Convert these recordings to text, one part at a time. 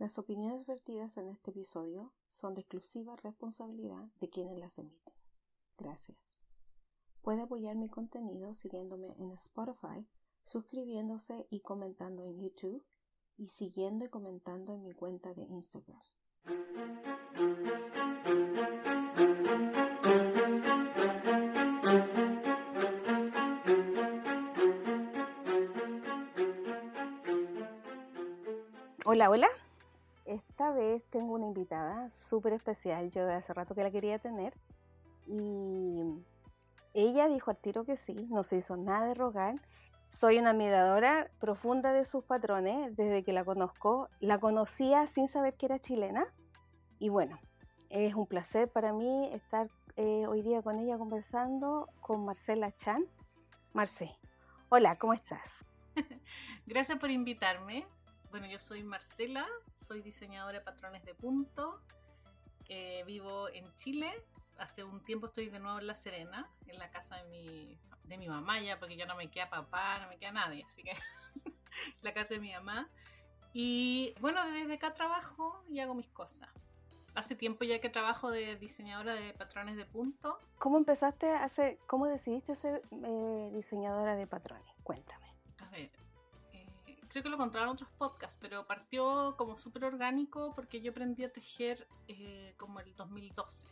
Las opiniones vertidas en este episodio son de exclusiva responsabilidad de quienes las emiten. Gracias. Puede apoyar mi contenido siguiéndome en Spotify, suscribiéndose y comentando en YouTube y siguiendo y comentando en mi cuenta de Instagram. Hola, hola. Esta vez tengo una invitada súper especial. Yo hace rato que la quería tener. Y ella dijo al tiro que sí, no se hizo nada de rogar. Soy una admiradora profunda de sus patrones desde que la conozco. La conocía sin saber que era chilena. Y bueno, es un placer para mí estar eh, hoy día con ella conversando con Marcela Chan. Marce, hola, ¿cómo estás? Gracias por invitarme. Bueno, yo soy Marcela, soy diseñadora de patrones de punto. Eh, vivo en Chile. Hace un tiempo estoy de nuevo en La Serena, en la casa de mi, de mi mamá ya, porque ya no me queda papá, no me queda nadie, así que la casa de mi mamá. Y bueno, desde acá trabajo y hago mis cosas. Hace tiempo ya que trabajo de diseñadora de patrones de punto. ¿Cómo empezaste a cómo decidiste ser eh, diseñadora de patrones? Cuéntame. Creo que lo contaron otros podcasts, pero partió como súper orgánico porque yo aprendí a tejer eh, como el 2012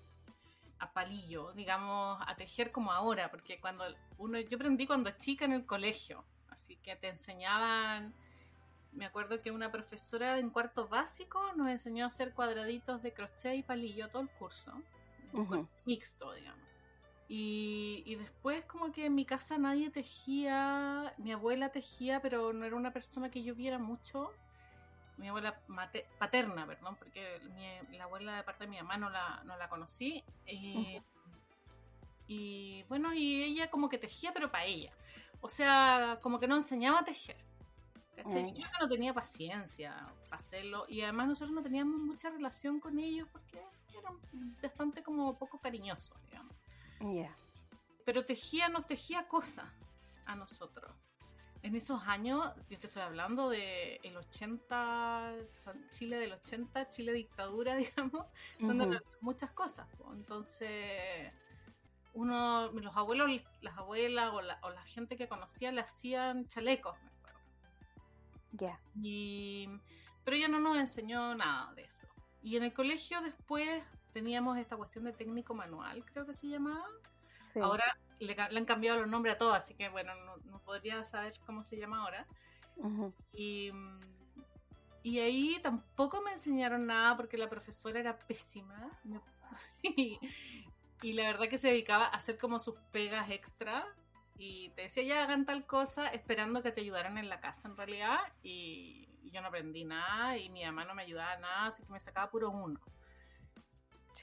a palillo, digamos, a tejer como ahora, porque cuando uno, yo aprendí cuando chica en el colegio, así que te enseñaban, me acuerdo que una profesora en cuarto básico nos enseñó a hacer cuadraditos de crochet y palillo todo el curso, mixto, digamos. Y, después como que en mi casa nadie tejía, mi abuela tejía, pero no era una persona que yo viera mucho. Mi abuela paterna, perdón, porque la abuela de parte de mi mamá no la, no la conocí. Y bueno, y ella como que tejía, pero para ella. O sea, como que no enseñaba a tejer. Mm. Yo no tenía paciencia para hacerlo. Y además nosotros no teníamos mucha relación con ellos porque eran bastante como poco cariñosos, digamos. Pero tejía, nos tejía cosas a nosotros. En esos años, yo te estoy hablando de el 80, Chile del 80, Chile dictadura, digamos, donde muchas cosas. Entonces, uno, los abuelos, las abuelas o la, o la gente que conocía le hacían chalecos, me acuerdo. Ya. Y, pero ella no nos enseñó nada de eso. Y en el colegio después teníamos esta cuestión de técnico manual, creo que se llamaba. Ahora le, han cambiado los nombres a todos, así que bueno, no, podría saber cómo se llama ahora. y, y, ahí tampoco me enseñaron nada porque la profesora era pésima. y, y, la verdad que se dedicaba a hacer como sus pegas extra. Y te decía, ya hagan tal cosa, esperando que te ayudaran en la casa en realidad. Y, yo no aprendí nada y mi mamá no me ayudaba nada, así que me sacaba puro uno.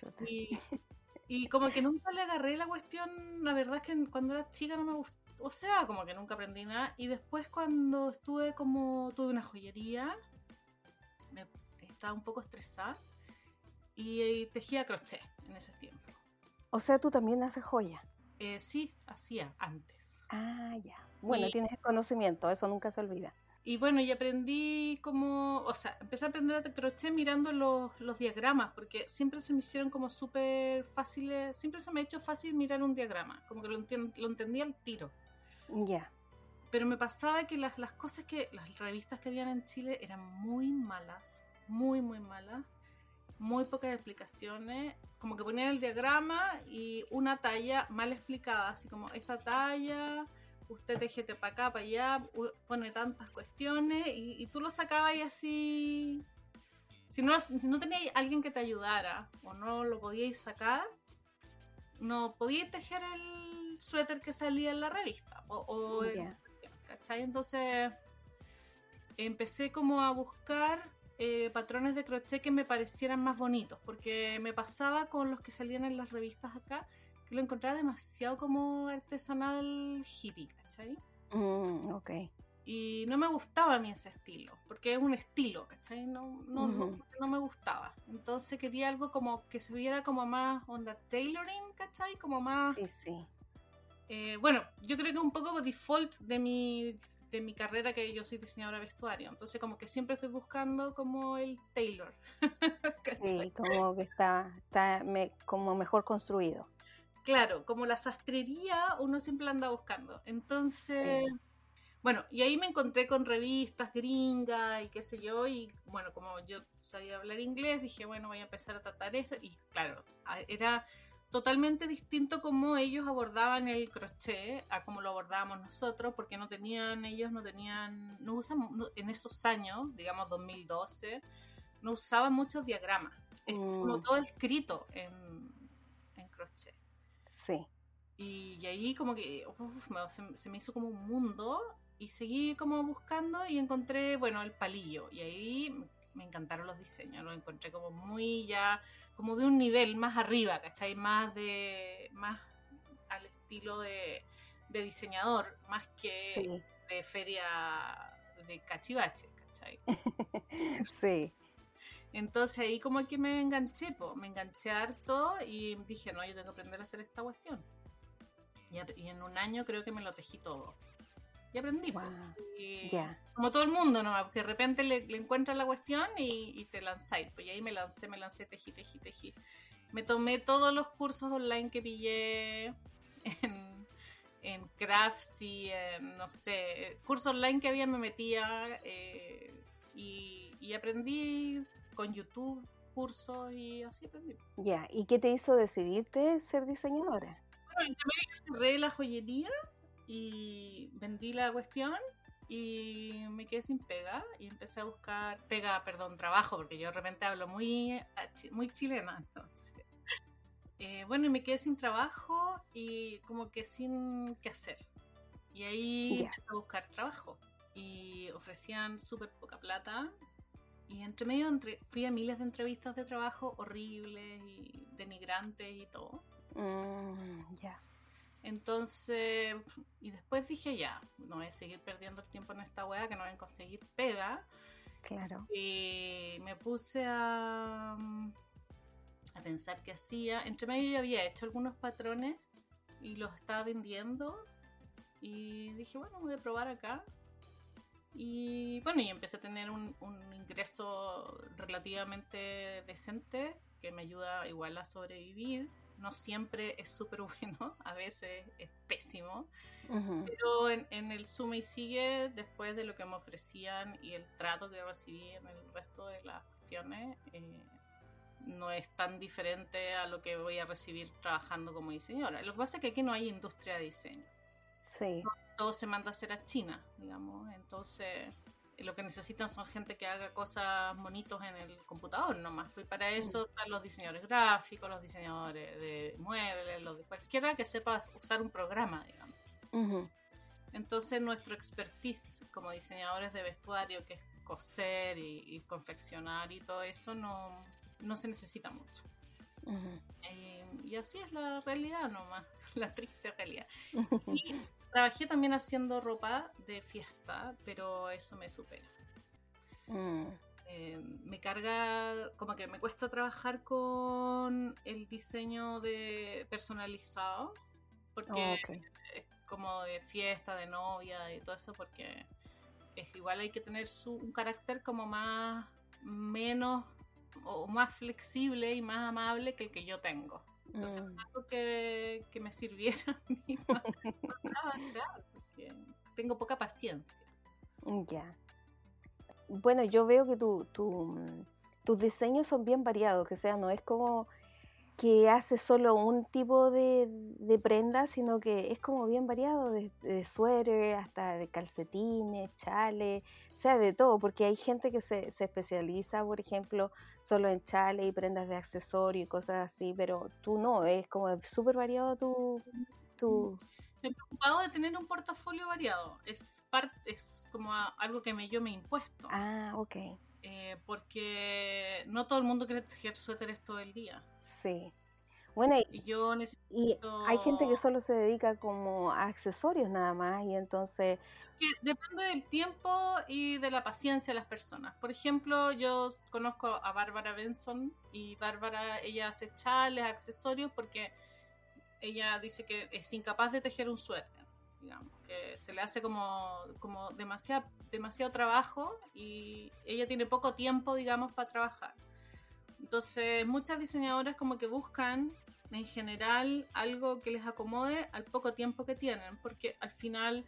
Y, como que nunca le agarré la cuestión, la verdad es que cuando era chica no me gustó, o sea, como que nunca aprendí nada. Y después cuando estuve como, tuve una joyería, me estaba un poco estresada y, tejía crochet en ese tiempo. O sea, tú también haces joya. Eh, sí, hacía antes. Ah, ya. Bueno, tienes el conocimiento, eso nunca se olvida. Y bueno, y aprendí como, o sea, empecé a aprender a crochet mirando los, los diagramas, porque siempre se me hicieron como súper fáciles, siempre se me ha hecho fácil mirar un diagrama, como que lo, lo entendía al tiro. Ya. Pero me pasaba que las, las cosas que, las revistas que habían en Chile eran muy malas, muy, muy malas, muy pocas explicaciones, como que ponían el diagrama y una talla mal explicada, así como esta talla usted tejete para acá, para allá, pone tantas cuestiones y, tú lo sacabas y así... Si no, si no tenías alguien que te ayudara o no lo podíais sacar, no podíais tejer el suéter que salía en la revista. O, ¿Cachai? Entonces empecé como a buscar eh, patrones de crochet que me parecieran más bonitos, porque me pasaba con los que salían en las revistas acá, que lo encontraba demasiado como artesanal hippie, ¿cachai? Mm, ok. Y no me gustaba a mí ese estilo, porque es un estilo, ¿cachai? No, no, no, me gustaba. Entonces quería algo como que se viera como más onda tailoring, ¿cachai? Como más... Sí, sí. Eh, bueno, yo creo que un poco default de mi, de mi carrera que yo soy diseñadora de vestuario. Entonces como que siempre estoy buscando como el tailor. sí, como que está, está como mejor construido. Claro, como la sastrería uno siempre la anda buscando. Entonces, bueno, y ahí me encontré con revistas gringas y qué sé yo, y bueno, como yo sabía hablar inglés, dije, bueno, voy a empezar a tratar eso, y claro, era totalmente distinto como ellos abordaban el crochet a como lo abordábamos nosotros, porque no tenían, ellos no tenían, no usan, en esos años, digamos 2012, no usaban muchos diagramas, es como mm. todo escrito en, en crochet. Sí. Y, ahí como que se, me hizo como un mundo y seguí como buscando y encontré, bueno, el palillo. Y ahí me encantaron los diseños, lo encontré como muy ya, como de un nivel más arriba, ¿cachai? Más de, más al estilo de, diseñador, más que de feria de cachivache, ¿cachai? sí. Entonces ahí como que me enganché, po, me enganché harto y dije, no, yo tengo que aprender a hacer esta cuestión. y en un año creo que me lo tejí todo y aprendí. Como todo el mundo, ¿no? Porque de repente le, le encuentras la cuestión y, te lanzáis. Pues y ahí me lancé, me lancé, tejí, tejí, tejí. Me tomé todos los cursos online que pillé en, en crafts y en, no sé, cursos online que había me metía eh, y, y aprendí con YouTube cursos y así aprendí. Ya, ¿y qué te hizo decidirte ser diseñadora? Bueno, en cerré la joyería y vendí la cuestión y me quedé sin pega y empecé a buscar pega, perdón, trabajo, porque yo de repente hablo muy, muy chilena, entonces. Eh, bueno, y me quedé sin trabajo y como que sin qué hacer. Y ahí empecé a buscar trabajo y ofrecían súper poca plata. Y entre medio entre, fui a miles de entrevistas de trabajo horribles y denigrantes y todo. Mm, ya. Entonces, y después dije, ya, no voy a seguir perdiendo el tiempo en esta weá, que no voy a conseguir pega. Claro. Y me puse a, a pensar qué hacía. Entre medio yo había hecho algunos patrones y los estaba vendiendo. Y dije, bueno, voy a probar acá. Y bueno, y empecé a tener un, un ingreso relativamente decente que me ayuda igual a sobrevivir no siempre es súper bueno, a veces es pésimo, pero en, el Sume y Sigue, después de lo que me ofrecían y el trato que recibí en el resto de las cuestiones, eh, no es tan diferente a lo que voy a recibir trabajando como diseñadora. Lo que pasa es que aquí no hay industria de diseño. Sí. Todo se manda a hacer a China, digamos, entonces lo que necesitan son gente que haga cosas bonitos en el computador nomás. Y para eso mm. están los diseñadores gráficos, los diseñadores de muebles, los de cualquiera que sepa usar un programa, digamos. Entonces nuestro expertise como diseñadores de vestuario, que es coser y, confeccionar y todo eso, no, no se necesita mucho. Eh, y así es la realidad nomás, la triste realidad. Y Trabajé también haciendo ropa de fiesta, pero eso me supera. Mm. Eh, me carga, como que me cuesta trabajar con el diseño de personalizado, porque es como de fiesta, de novia y todo eso, porque es igual hay que tener su, un carácter como más, menos o más flexible y más amable que el que yo tengo. Entonces, mm. algo que, que, me sirviera a mí para trabajar, porque tengo poca paciencia. Ya. Bueno, yo veo que tu, tu, tus diseños son bien variados, que sea, no es como que hace solo un tipo de, de prenda, sino que es como bien variado, de, de suéter hasta de calcetines, chales, o sea, de todo, porque hay gente que se, se especializa, por ejemplo, solo en chales y prendas de accesorio y cosas así, pero tú no, es como súper variado tu... tu... Me he preocupado de tener un portafolio variado, es, parte, es como algo que me, yo me he impuesto. Ah, ok. Eh, porque no todo el mundo quiere tejer suéteres todo el día. Sí. Bueno, y, yo y hay gente que solo se dedica como a accesorios nada más y entonces... Que depende del tiempo y de la paciencia de las personas. Por ejemplo, yo conozco a Bárbara Benson y Bárbara, ella hace chales, accesorios porque ella dice que es incapaz de tejer un suéter, digamos, que se le hace como, como demasiado, demasiado trabajo y ella tiene poco tiempo, digamos, para trabajar. Entonces, muchas diseñadoras como que buscan en general algo que les acomode al poco tiempo que tienen, porque al final,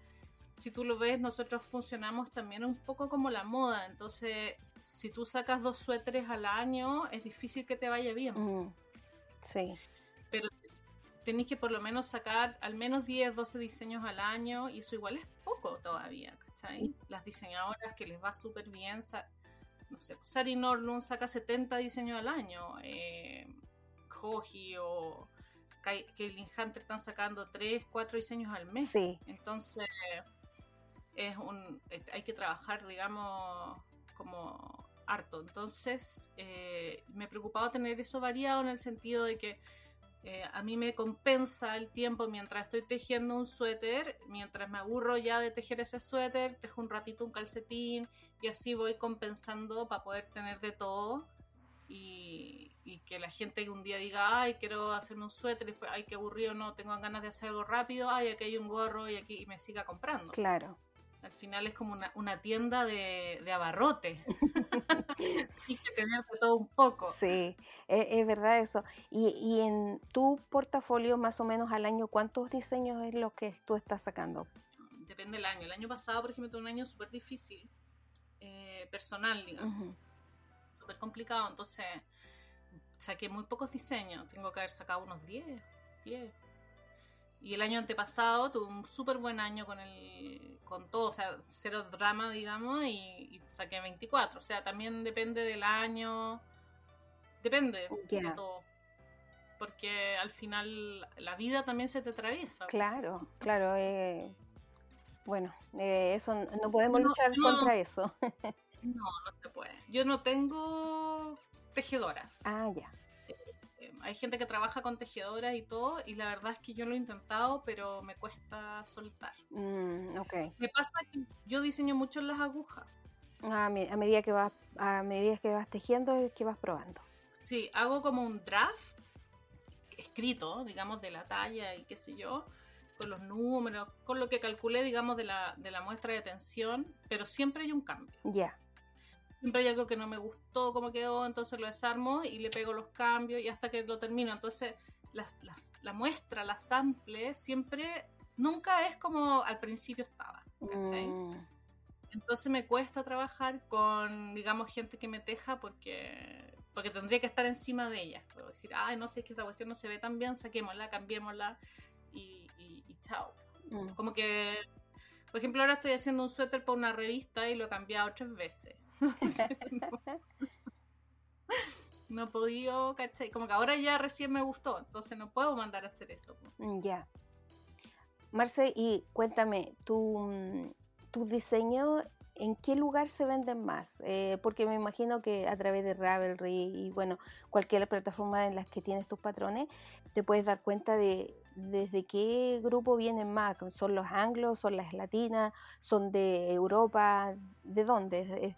si tú lo ves, nosotros funcionamos también un poco como la moda, entonces si tú sacas dos suéteres al año, es difícil que te vaya bien. Mm, sí. Tenéis que por lo menos sacar al menos 10, 12 diseños al año y eso igual es poco todavía, ¿cachai? Las diseñadoras que les va súper bien, no sé, Sari Norlund saca 70 diseños al año, eh, Joji o Kaylin Hunter están sacando 3, 4 diseños al mes. Sí. Entonces, es un, hay que trabajar, digamos, como harto. Entonces, eh, me he preocupado tener eso variado en el sentido de que eh, a mí me compensa el tiempo mientras estoy tejiendo un suéter, mientras me aburro ya de tejer ese suéter, tejo un ratito un calcetín y así voy compensando para poder tener de todo y, que la gente un día diga, ay, quiero hacerme un suéter, y después, ay, qué aburrido, no, tengo ganas de hacer algo rápido, ay, aquí hay un gorro y aquí me siga comprando. Claro. Al final es como una, una tienda de, de abarrote. sí, que tener todo un poco. Sí, es, es verdad eso. Y, y, en tu portafolio, más o menos al año, ¿cuántos diseños es lo que tú estás sacando? Depende del año. El año pasado, por ejemplo, tuve un año súper difícil, eh, personal, digamos. Súper complicado. Entonces, saqué muy pocos diseños. Tengo que haber sacado unos 10, 10. Y el año antepasado tuve un súper buen año con el con todo, o sea, cero drama, digamos, y, y saqué 24. O sea, también depende del año, depende de todo. Porque al final la vida también se te atraviesa. Claro, claro. Eh, bueno, eh, eso no podemos no, luchar no, contra eso. no, no se puede. Yo no tengo tejedoras. Ah, ya hay gente que trabaja con tejedoras y todo, y la verdad es que yo lo he intentado, pero me cuesta soltar. Mm, okay. Me pasa que yo diseño mucho las agujas. Ah, a, medida que vas, a medida que vas tejiendo, es que vas probando. Sí, hago como un draft escrito, digamos, de la talla y qué sé yo, con los números, con lo que calculé, digamos, de la, de la muestra de tensión, pero siempre hay un cambio. Ya siempre hay algo que no me gustó cómo quedó, entonces lo desarmo y le pego los cambios y hasta que lo termino. Entonces, las, las, la muestra, la sample, siempre, nunca es como al principio estaba. ¿cachai? Mm. Entonces me cuesta trabajar con, digamos, gente que me teja porque, porque tendría que estar encima de ella. Puedo decir, ay, no sé, es que esa cuestión no se ve tan bien, saquémosla, cambiémosla y, y, y chao. Mm. Como que, por ejemplo, ahora estoy haciendo un suéter para una revista y lo he cambiado tres veces no, no, he podido, ¿cachai? Como que ahora ya recién me gustó, entonces no puedo mandar a hacer eso. Mm, ya. Marce, y cuéntame, ¿tu, tu diseño en qué lugar se venden más? Eh, porque me imagino que a través de Ravelry y bueno, cualquier plataforma en las que tienes tus patrones, te puedes dar cuenta de desde qué grupo vienen más. ¿Son los anglos, son las latinas, son de Europa? ¿De dónde?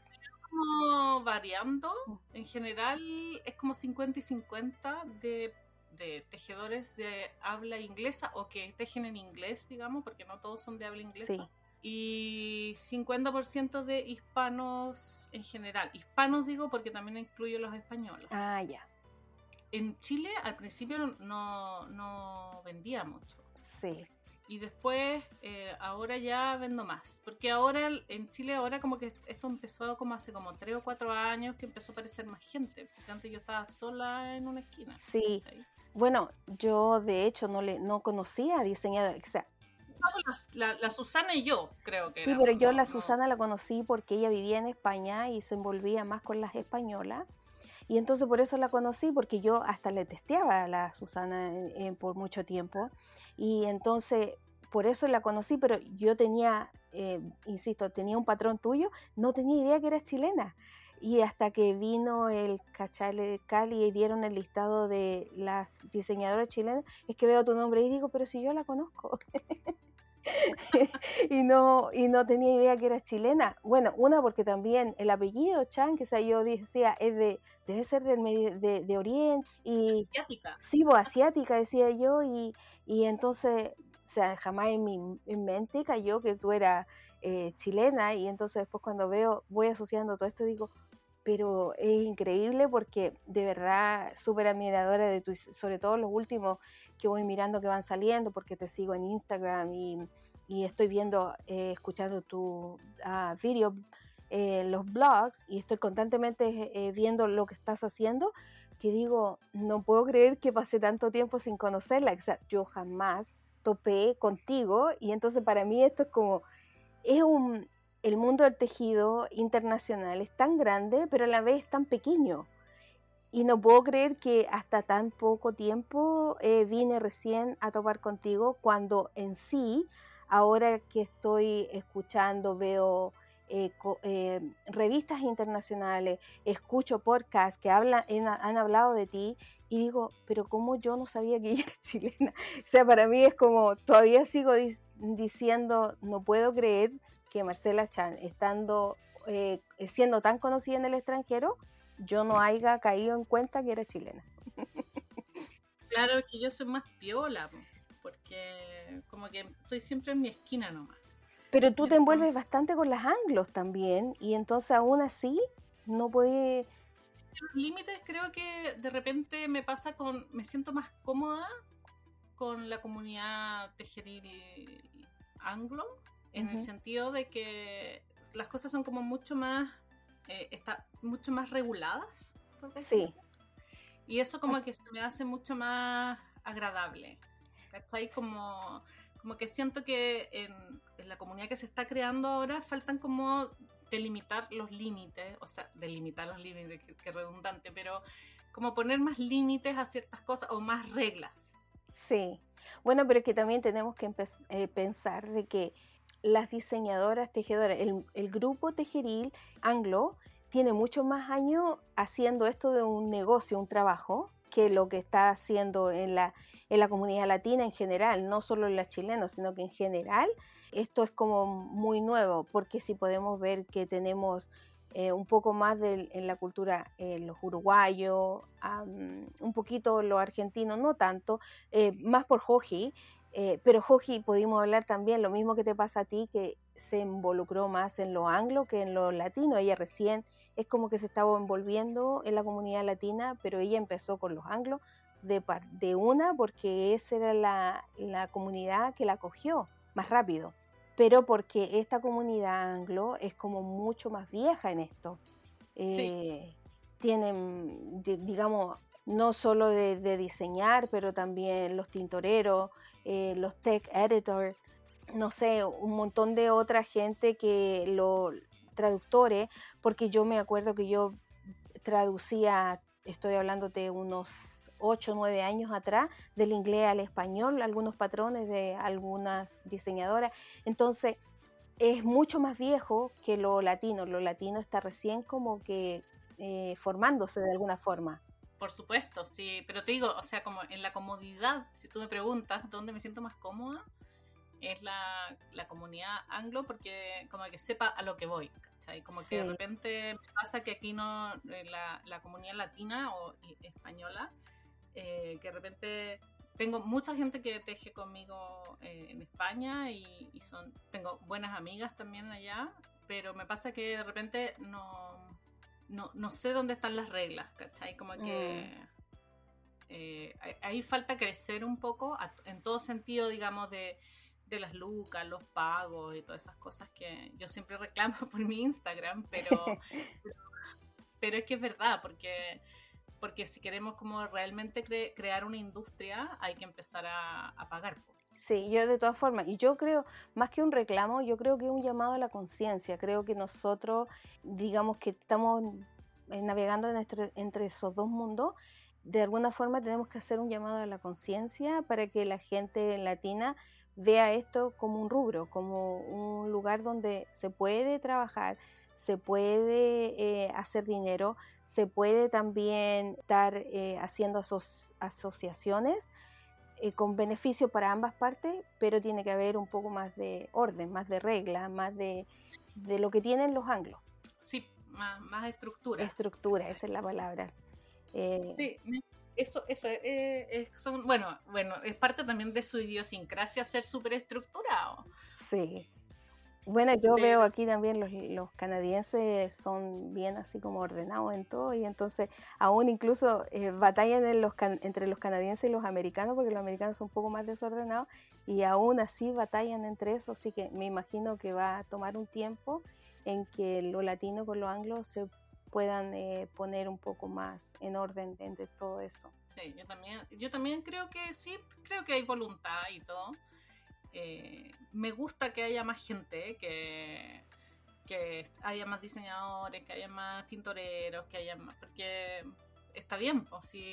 Como variando. En general es como 50 y 50 de, de, tejedores de habla inglesa o que tejen en inglés, digamos, porque no todos son de habla inglesa. Sí. Y 50% de hispanos en general. Hispanos digo porque también incluyo los españoles. Ah, ya. En Chile al principio no, no vendía mucho. Sí y después eh, ahora ya vendo más porque ahora en Chile ahora como que esto empezó como hace como tres o cuatro años que empezó a aparecer más gente porque antes yo estaba sola en una esquina sí bueno yo de hecho no le no conocía diseñador o sea, la, Susana y yo creo que sí pero yo la no. Susana la conocí porque ella vivía en España y se envolvía más con las españolas y entonces por eso la conocí, porque yo hasta le testeaba a la Susana eh, por mucho tiempo. Y entonces por eso la conocí, pero yo tenía, eh, insisto, tenía un patrón tuyo, no tenía idea que eras chilena. Y hasta que vino el Cachale Cali y dieron el listado de las diseñadoras chilenas, es que veo tu nombre y digo, pero si yo la conozco. y, no, y no tenía idea que era chilena. Bueno, una porque también el apellido Chan, que sea, yo decía, es de, debe ser del medio, de, de Oriente. Y, asiática. Sí, pues, asiática, decía yo, y, y entonces, o sea, jamás en mi en mente cayó que tú eras eh, chilena, y entonces después cuando veo, voy asociando todo esto, digo, pero es increíble porque de verdad súper admiradora de tu, sobre todo los últimos que voy mirando que van saliendo porque te sigo en Instagram y, y estoy viendo, eh, escuchando tu uh, video, eh, los blogs y estoy constantemente eh, viendo lo que estás haciendo que digo, no puedo creer que pasé tanto tiempo sin conocerla. O sea, yo jamás topé contigo y entonces para mí esto es como, es un, el mundo del tejido internacional es tan grande, pero a la vez tan pequeño. Y no puedo creer que hasta tan poco tiempo eh, vine recién a topar contigo cuando en sí, ahora que estoy escuchando, veo eh, eh, revistas internacionales, escucho podcasts que hablan, han hablado de ti y digo, pero ¿cómo yo no sabía que ella chilena? O sea, para mí es como, todavía sigo diciendo, no puedo creer que Marcela Chan, estando, eh, siendo tan conocida en el extranjero, yo no haya caído en cuenta que era chilena. Claro, que yo soy más piola, porque como que estoy siempre en mi esquina nomás. Pero tú te envuelves bastante con las anglos también, y entonces aún así no puede... Los límites creo que de repente me pasa con, me siento más cómoda con la comunidad tejeril anglo, en el sentido de que las cosas son como mucho más, eh, está mucho más reguladas. Sí. Y eso como que se me hace mucho más agradable. ¿Cachai? Como, como que siento que en, la comunidad que se está creando ahora faltan como delimitar los límites, o sea, delimitar los límites, que, redundante, pero como poner más límites a ciertas cosas o más reglas. Sí, bueno, pero es que también tenemos que eh, pensar de que las diseñadoras tejedoras, el, grupo tejeril anglo tiene mucho más años haciendo esto de un negocio, un trabajo, que lo que está haciendo en la, en la comunidad latina en general, no solo en las chilenos, sino que en general esto es como muy nuevo, porque si podemos ver que tenemos eh, un poco más de, en la cultura eh, los uruguayos, un poquito los argentinos, no tanto, eh, más por Joji, eh, pero Joji, pudimos hablar también lo mismo que te pasa a ti, que se involucró más en lo anglo que en lo latino. Ella recién es como que se estaba envolviendo en la comunidad latina, pero ella empezó con los anglos de, de una porque esa era la, la comunidad que la cogió más rápido. Pero porque esta comunidad anglo es como mucho más vieja en esto. Eh, tienen, digamos, no solo de, diseñar, pero también los tintoreros, eh, los tech editors, no sé, un montón de otra gente que los traductores, porque yo me acuerdo que yo traducía, estoy hablando de unos 8 o 9 años atrás, del inglés al español, algunos patrones de algunas diseñadoras. Entonces, es mucho más viejo que lo latino. Lo latino está recién como que eh, formándose de alguna forma. Por supuesto, sí, pero te digo, o sea, como en la comodidad, si tú me preguntas dónde me siento más cómoda, es la, comunidad anglo porque como que sepa a lo que voy, ¿cachai? Como que de repente me pasa que aquí no, eh, la, la comunidad latina o española, eh, que de repente tengo mucha gente que teje conmigo eh, en España y, y, son, tengo buenas amigas también allá, pero me pasa que de repente no no, no sé dónde están las reglas, ¿cachai? Como que mm. eh, ahí falta crecer un poco en todo sentido, digamos, de, las lucas, los pagos y todas esas cosas que yo siempre reclamo por mi Instagram, pero, pero, es que es verdad, porque, porque si queremos como realmente crear una industria, hay que empezar a, a pagar. Sí, yo de todas formas, y yo creo, más que un reclamo, yo creo que es un llamado a la conciencia. Creo que nosotros, digamos que estamos navegando entre esos dos mundos, de alguna forma tenemos que hacer un llamado a la conciencia para que la gente latina vea esto como un rubro, como un lugar donde se puede trabajar, se puede eh, hacer dinero, se puede también estar eh, haciendo asociaciones eh, con beneficio para ambas partes, pero tiene que haber un poco más de orden, más de regla, más de, de lo que tienen los anglos. Sí, más, más estructura. Estructura, esa es la palabra. Eh, sí, eso, eso eh, es, son, bueno, bueno, es parte también de su idiosincrasia ser súper estructurado. Sí, bueno, yo veo aquí también los, los, canadienses son bien así como ordenados en todo y entonces aún incluso eh, batallan en los entre los canadienses y los americanos porque los americanos son un poco más desordenados y aún así batallan entre eso, así que me imagino que va a tomar un tiempo en que lo latino con lo anglo se puedan eh, poner un poco más en orden entre todo eso. Sí, yo también, yo también creo que sí, creo que hay voluntad y todo eh, me gusta que haya más gente, que, que haya más diseñadores, que haya más tintoreros, que haya más, porque está bien, pues si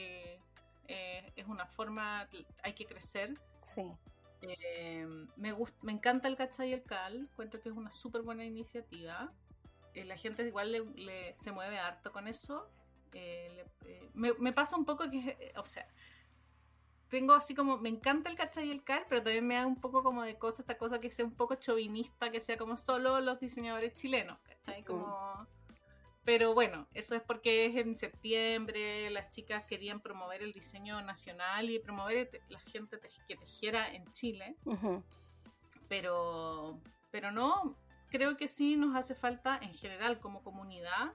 eh, es una forma, hay que crecer. Sí. Eh, me, gusta, me encanta el Cacha y el Cal, cuento que es una súper buena iniciativa. la gente igual le, se mueve harto con eso. me, me, pasa un poco que, o sea, tengo así como, me encanta el cachai y el cal, pero también me da un poco como de cosa, esta cosa que sea un poco chauvinista, que sea como solo los diseñadores chilenos, ¿cachai? Como... Pero bueno, eso es porque es en septiembre, las chicas querían promover el diseño nacional y promover la gente que tejiera en Chile. Pero, pero no, creo que sí nos hace falta en general como comunidad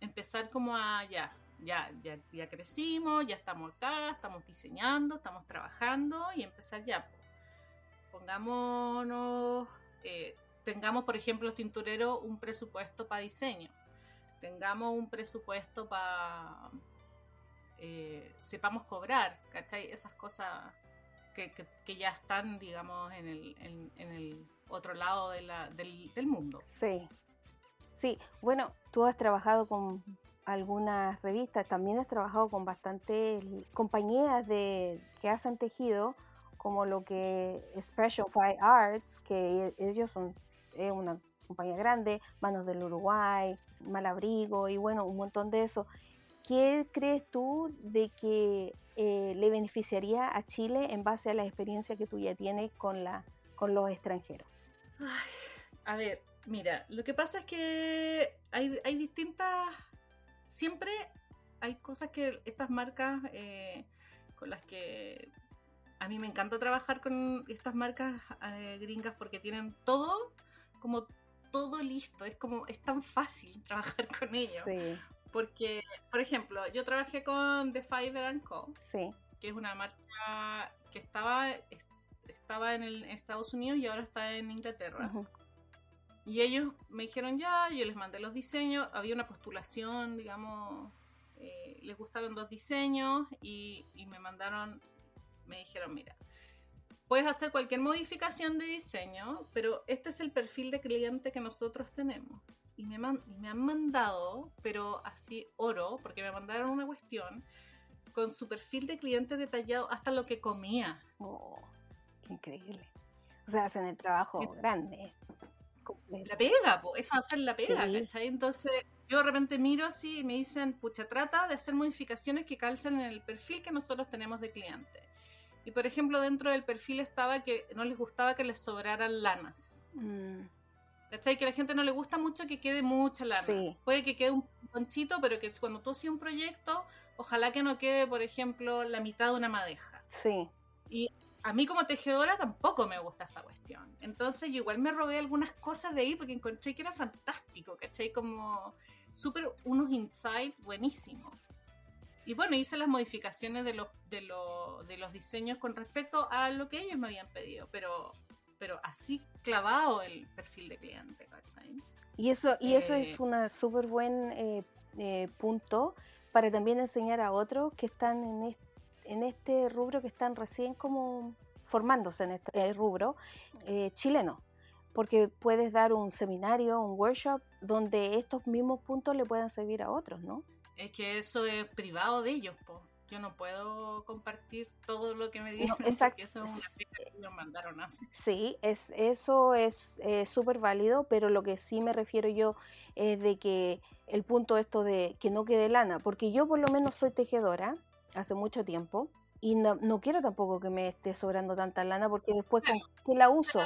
empezar como a ya, ya, ya, ya crecimos, ya estamos acá, estamos diseñando, estamos trabajando y empezar ya. Pongámonos, eh, tengamos por ejemplo los tintureros un presupuesto para diseño, tengamos un presupuesto para, eh, sepamos cobrar, ¿cachai? Esas cosas que, que, ya están, digamos, en el, en, el otro lado de la, del, del mundo. Sí, sí. Bueno, tú has trabajado con algunas revistas, también has trabajado con bastantes compañías de, que hacen tejido, como lo que Special Fine Arts, que e, ellos son una compañía grande, Manos del Uruguay, Malabrigo y bueno, un montón de eso. ¿Qué crees tú de que eh, le beneficiaría a Chile en base a la experiencia que tú ya tienes con, la, con los extranjeros? a ver, mira, lo que pasa es que hay, hay distintas siempre hay cosas que estas marcas eh, con las que a mí me encanta trabajar con estas marcas eh, gringas porque tienen todo como todo listo, es como es tan fácil trabajar con ellos. Porque, por ejemplo, yo trabajé con The Fiverr Co. Que es una marca que estaba, estaba en, el, Estados Unidos y ahora está en Inglaterra. Y ellos me dijeron ya, yo les mandé los diseños, había una postulación, digamos, eh, les gustaron dos diseños y, me mandaron, me dijeron, mira, puedes hacer cualquier modificación de diseño, pero este es el perfil de cliente que nosotros tenemos. Y me, y me han mandado, pero así oro, porque me mandaron una cuestión con su perfil de cliente detallado hasta lo que comía. Oh, increíble. O sea, hacen el trabajo grande. La pega, eso hacer la pega, ¿cachai? Entonces yo de repente miro así y me dicen, pucha, trata de hacer modificaciones que calcen en el perfil que nosotros tenemos de cliente. Y por ejemplo, dentro del perfil estaba que no les gustaba que les sobraran lanas. Mm. ¿Cachai? Que a la gente no le gusta mucho que quede mucha lana. Puede que quede un conchito, pero que cuando tú haces un proyecto, ojalá que no quede, por ejemplo, la mitad de una madeja. Sí. Y a mí como tejedora tampoco me gusta esa cuestión. Entonces yo igual me robé algunas cosas de ahí porque encontré que era fantástico, ¿cachai? Como súper unos insights buenísimos. Y bueno, hice las modificaciones de los, de, de los diseños con respecto a lo que ellos me habían pedido, pero, pero así clavado el perfil de cliente, ¿cachai? Y eso, y eso es eh, un súper buen eh, eh, punto para también enseñar a otros que están en este en este rubro que están recién como formándose en este rubro eh, chileno, porque puedes dar un seminario, un workshop donde estos mismos puntos le puedan servir a otros, ¿no? Es que eso es privado de ellos, po. Yo no puedo compartir todo lo que me dicen, porque eso es una que nos mandaron así. Sí, es, eso es súper válido, pero lo que sí me refiero yo es de que el punto esto de que no quede lana, porque yo por lo menos soy tejedora, hace mucho tiempo y no, no quiero tampoco que me esté sobrando tanta lana porque después con qué la uso.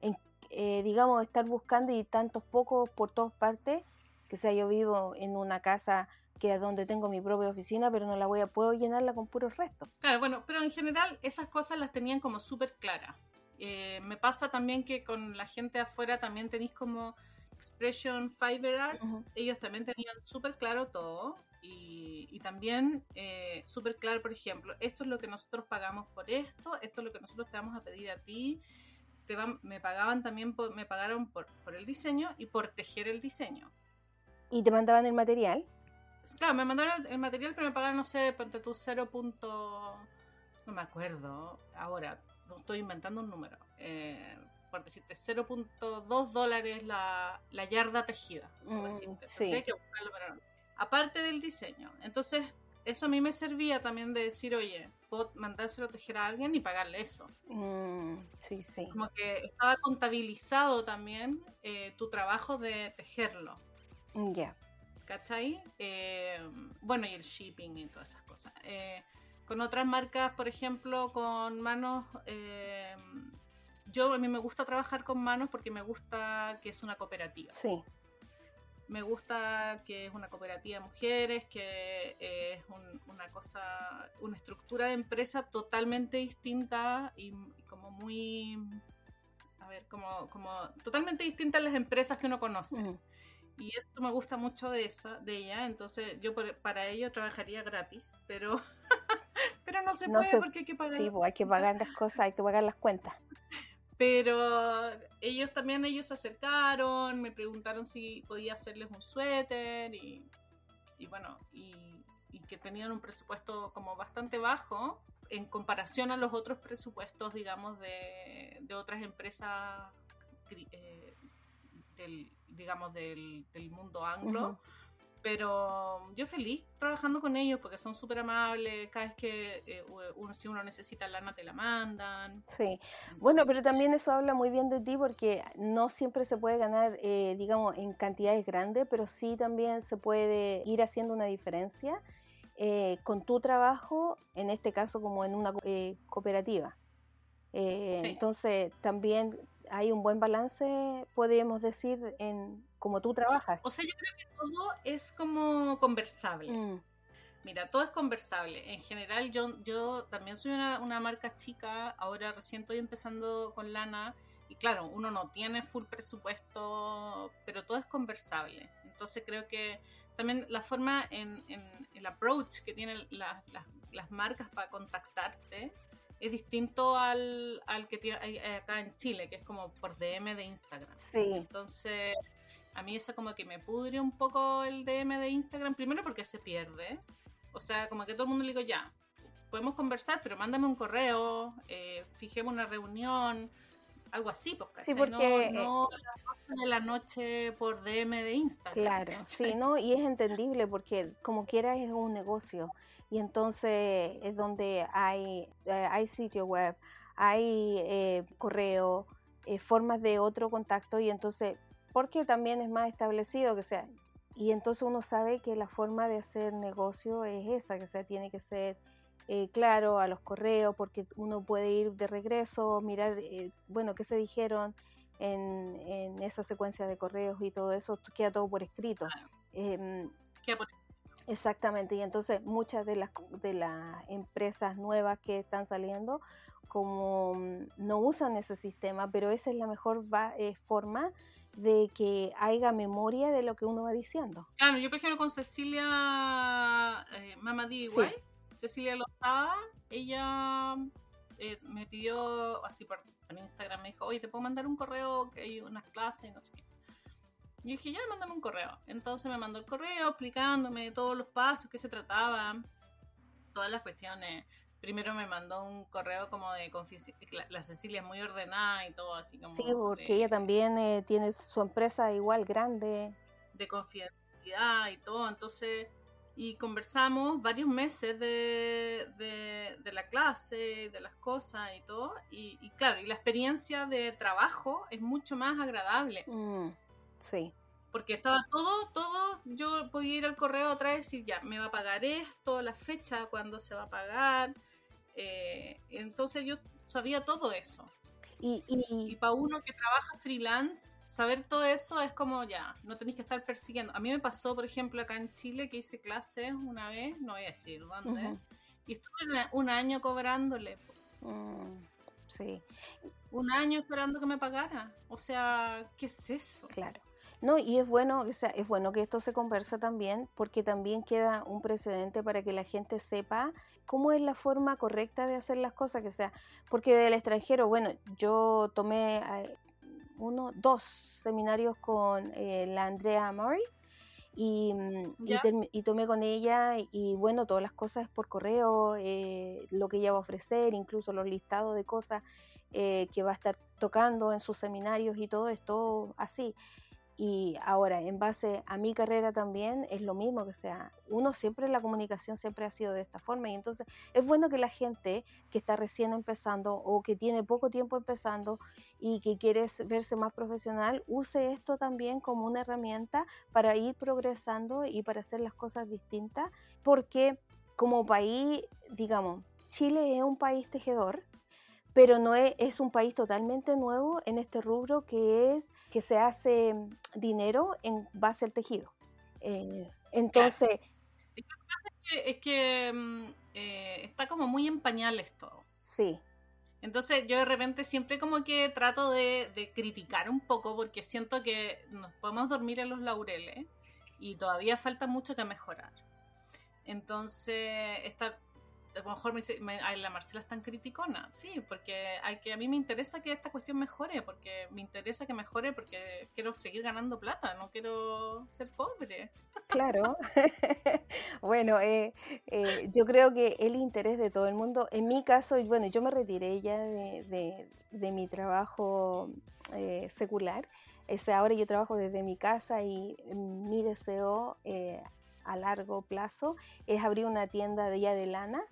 En, eh, digamos, estar buscando y tantos pocos por todas partes, que sea yo vivo en una casa que es donde tengo mi propia oficina, pero no la voy a, puedo llenarla con puros restos. Claro, bueno, pero en general esas cosas las tenían como súper claras. Eh, me pasa también que con la gente afuera también tenéis como Expression Fiber Arts, ellos también tenían súper claro todo y, también eh, súper claro, por ejemplo, esto es lo que nosotros pagamos por esto, esto es lo que nosotros te vamos a pedir a ti. Te me pagaban también, me pagaron por, por el diseño y por tejer el diseño. ¿Y te mandaban el material? Claro, me mandaron el material, pero me pagaron, no sé, ponte tu 0. No me acuerdo. Ahora, estoy inventando un número. Eh, por decirte, 0.2 dólares la, la yarda tejida. Por mm. Sí. Hay que buscarlo, pero aparte del diseño. Entonces, eso a mí me servía también de decir, oye, puedo mandárselo a tejer a alguien y pagarle eso. Mm, sí, sí. Como que estaba contabilizado también eh, tu trabajo de tejerlo. Mm, ya. ¿Cachai? Eh, bueno, y el shipping y todas esas cosas. Eh, con otras marcas, por ejemplo, con manos, yo a mí me gusta trabajar con manos porque me gusta que es una cooperativa. Sí me gusta que es una cooperativa de mujeres, que es una cosa, una estructura de empresa totalmente distinta y, como muy, a ver, como, como totalmente distinta a las empresas que uno conoce. Y eso me gusta mucho de esa, de ella, entonces yo para ello trabajaría gratis, pero, pero no se puede porque hay que pagar. Sí, pues hay que pagar las cosas, hay que pagar las cuentas. Pero ellos también ellos se acercaron, me preguntaron si podía hacerles un suéter y, bueno, y, que tenían un presupuesto como bastante bajo en comparación a los otros presupuestos, digamos, de, otras empresas, eh, del, digamos, del, mundo anglo pero yo feliz trabajando con ellos porque son súper amables, cada vez que eh, uno, si uno necesita lana te la mandan. Sí, bueno, pero también eso habla muy bien de ti porque no siempre se puede ganar, eh, digamos, en cantidades grandes, pero sí también se puede ir haciendo una diferencia eh, con tu trabajo, en este caso como en una cooperativa. Entonces también hay un buen balance, podríamos decir, en como tú trabajas. O sea, yo creo que todo es como conversable. Mm. Mira, todo es conversable. En general, yo, yo también soy una, una, marca chica, ahora recién estoy empezando con Lana, y claro, uno no tiene full presupuesto, pero todo es conversable. Entonces creo que también la forma en, en el approach que tienen las, las marcas para contactarte es distinto al, al que tiene acá en Chile, que es como por DM de Instagram. Sí. Entonces, a mí eso como que me pudre un poco el DM de Instagram, primero porque se pierde. O sea, como que todo el mundo le digo, ya, podemos conversar, pero mándame un correo, eh, fijemos una reunión, algo así, pues, sí, porque no, no de la noche por DM de Instagram. Claro, sí, no, y es entendible porque como quiera es un negocio y entonces es donde hay, eh, hay sitio web, hay eh, correo, eh, formas de otro contacto y entonces porque también es más establecido que sea. Y entonces uno sabe que la forma de hacer negocio es esa, que sea, tiene que ser eh, claro a los correos, porque uno puede ir de regreso, mirar, eh, bueno, qué se dijeron en, en, esa secuencia de correos y todo eso, queda todo por escrito. Em, queda por Exactamente, y entonces muchas de las, de las empresas nuevas que están saliendo, como mm, no usan ese sistema, pero esa es la mejor eh, forma de que haya memoria de lo que uno va diciendo. Claro, yo por ejemplo con Cecilia eh, Mamadí Cecilia Lozada, ella eh, me pidió, así por, Instagram, me dijo, oye, ¿te puedo mandar un correo que hay unas clases y no sé qué? Y dije, ya, mándame un correo. Entonces me mandó el correo explicándome todos los pasos, que se trataba, todas las cuestiones. Primero me mandó un correo como de la Cecilia es muy ordenada y todo así como sí porque ella también eh, tiene su empresa igual grande. de confidencialidad y todo. Entonces y conversamos varios meses de, de, la clase de las cosas y todo. Y, claro y la experiencia de trabajo es mucho más agradable. Mm, sí porque estaba todo, todo, yo podía ir al correo otra vez y decir, ya, me va a pagar esto, la fecha, cuándo se va a pagar, Eh, entonces yo sabía todo eso. Y, y, para uno que trabaja freelance, saber todo eso es como ya, no tenéis que estar persiguiendo. A mí me pasó, por ejemplo, acá en Chile que hice clases una vez, no voy a decir dónde, y estuve un año cobrándole. Mm, sí. Un año esperando que me pagara. O sea, ¿qué es eso? Claro. No, y es bueno, o sea, es bueno que esto se converse también, porque también queda un precedente para que la gente sepa cómo es la forma correcta de hacer las cosas, que sea, porque del extranjero, bueno, yo tomé eh, uno, dos seminarios con eh, la Andrea Murray y, mm, y, tomé con ella y bueno, todas las cosas por correo, eh, lo que ella va a ofrecer, incluso los listados de cosas que va a estar tocando en sus seminarios y todo esto así. Y ahora, en base a mi carrera también, es lo mismo que sea, uno siempre la comunicación siempre ha sido de esta forma y entonces es bueno que la gente que está recién empezando o que tiene poco tiempo empezando y que quiere verse más profesional, use esto también como una herramienta para ir progresando y para hacer las cosas distintas, porque como país, digamos, Chile es un país tejedor, pero no es, es un país totalmente nuevo en este rubro que es que se hace dinero en base al tejido. Eh, entonces... Es que, mm, eh, está como muy en pañales todo. Sí. Entonces yo de repente siempre como que trato de, de, criticar un poco porque siento que nos podemos dormir en los laureles y todavía falta mucho que mejorar. Entonces, está, a lo mejor me dice, la Marcela es tan criticona. Sí, porque hay que, a mí me interesa que esta cuestión mejore, porque me interesa que mejore porque quiero seguir ganando plata, no quiero ser pobre. Claro. bueno, eh, eh, yo creo que el interés de todo el mundo, en mi caso, bueno, yo me retiré ya de, de, mi trabajo eh, secular. ahora yo trabajo desde mi casa y mi deseo a largo plazo es abrir una tienda de de lana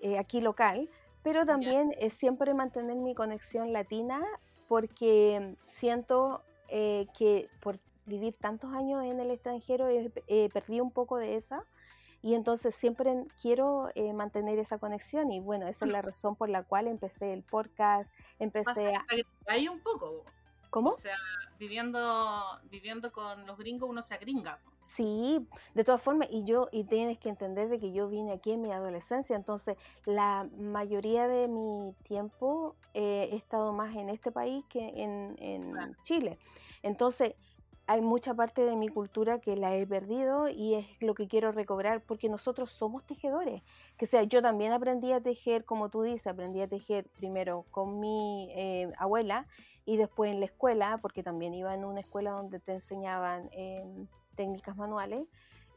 eh, aquí local, pero también es siempre mantener mi conexión latina porque siento eh, que por vivir tantos años en el extranjero eh, perdí un poco de esa y entonces siempre quiero mantener esa conexión y bueno, esa es la razón por la cual empecé el podcast, empecé a... Hay un poco. ¿Cómo? O sea, viviendo, viviendo con los gringos uno se agringa. Sí, de todas formas, y yo, y tienes que entender de que yo vine aquí en mi adolescencia, entonces la mayoría de mi tiempo eh, he estado más en este país que en, en Chile. Entonces, hay mucha parte de mi cultura que la he perdido y es lo que quiero recobrar porque nosotros somos tejedores. Que sea, yo también aprendí a tejer, como tú dices, aprendí a tejer primero con mi eh, abuela y después en la escuela, porque también iba en una escuela donde te enseñaban em, técnicas manuales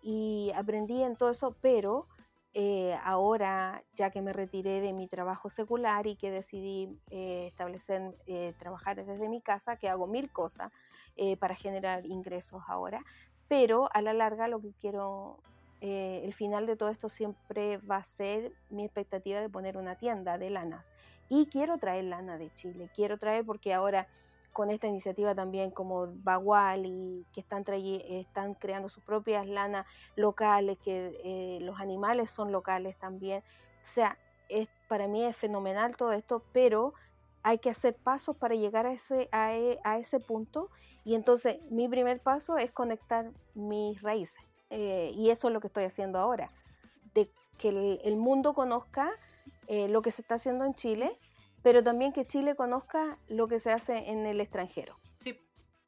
y aprendí en todo eso, pero eh, ahora ya que me retiré de mi trabajo secular y que decidí eh, establecer, eh, trabajar desde mi casa, que hago mil cosas para generar ingresos ahora, pero a la larga lo que quiero, el final de todo esto siempre va a ser mi expectativa de poner una tienda de lanas. Y quiero traer lana de Chile, quiero traer porque ahora con esta iniciativa también como Bagual y que están, están creando sus propias lanas locales, que eh, los animales son locales también. O sea, es, para mí es fenomenal todo esto, pero hay que hacer pasos para llegar a ese, a, e, ese punto y entonces mi primer paso es conectar mis raíces eh, y eso es lo que estoy haciendo ahora, de que el, mundo conozca eh, lo que se está haciendo en Chile pero también que Chile conozca lo que se hace en el extranjero. Sí.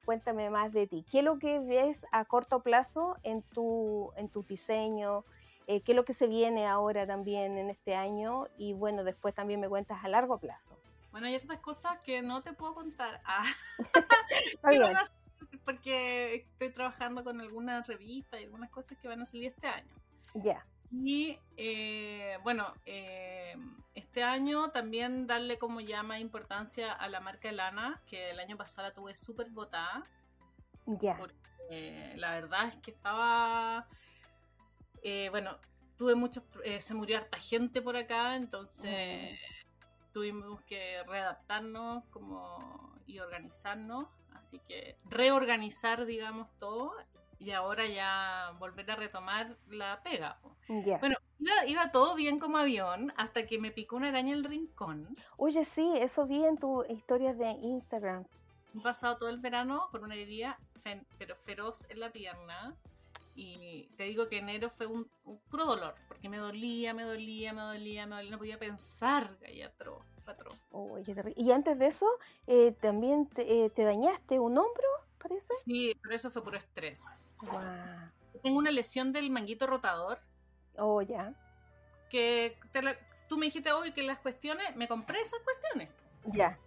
Cuéntame más de ti. ¿Qué es lo que ves a corto plazo en tu, en tu diseño? Eh, ¿Qué es lo que se viene ahora también en este año? Y bueno, después también me cuentas a largo plazo. Bueno, hay otras cosas que no te puedo contar. Ah. porque estoy trabajando con algunas revistas y algunas cosas que van a salir este año. Ya. Y eh, bueno, eh, este año también darle como llama importancia a la marca Lana, que el año pasado la tuve súper votada. Ya. Porque la verdad es que estaba. Eh, bueno, tuve muchos. se murió harta gente por acá, entonces mm. tuvimos que readaptarnos como, y organizarnos. Así que reorganizar, digamos, todo y ahora ya volver a retomar la pega. Bueno, iba, iba todo bien como avión hasta que me picó una araña en el rincón. Oye, sí, eso vi en tus historias de Instagram. He pasado todo el verano con una herida fen- pero feroz en la pierna. Y te digo que enero fue un, un puro dolor, porque me dolía, me dolía, me dolía, me dolía, no podía pensar, Gaya, atroz, terri- Y antes de eso, eh, también te, eh, te dañaste un hombro, parece. Sí, pero eso fue puro estrés. Guau. Tengo una lesión del manguito rotador, Oh, ya. que te la- tú me dijiste hoy que las cuestiones, me compré esas cuestiones. Ya.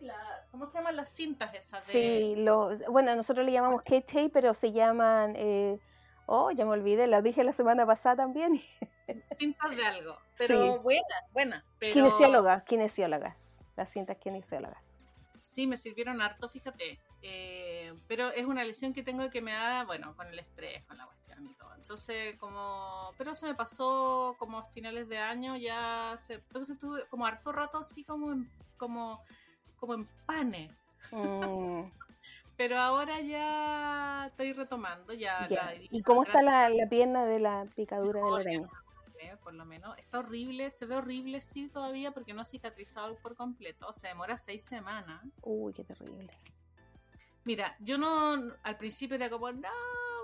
La- ¿Cómo se llaman las cintas esas? De, Sí, lo, bueno, nosotros le llamamos K-tape, pero se llaman. eh, oh, ya me olvidé, las dije la semana pasada también. Cintas de algo. Pero Sí. buenas, buenas. Pero... Kinesiólogas, kinesiólogas. Las cintas kinesiólogas. Sí, me sirvieron harto, fíjate. Eh, pero es una lesión que tengo que me da, bueno, con el estrés, con la cuestión y todo. Entonces, como. Pero se me pasó como a finales de año, ya se. Entonces estuve como harto rato así como en, como, como en pane. Mm, Pero ahora ya estoy retomando, ya. ya. la- ¿Y cómo está la, la pierna de la picadura de la araña? eh, por lo menos. Está horrible, se ve horrible, sí, todavía, porque no ha cicatrizado por completo. Se demora seis semanas. Uy, qué terrible. Mira, yo no, al principio era como, no,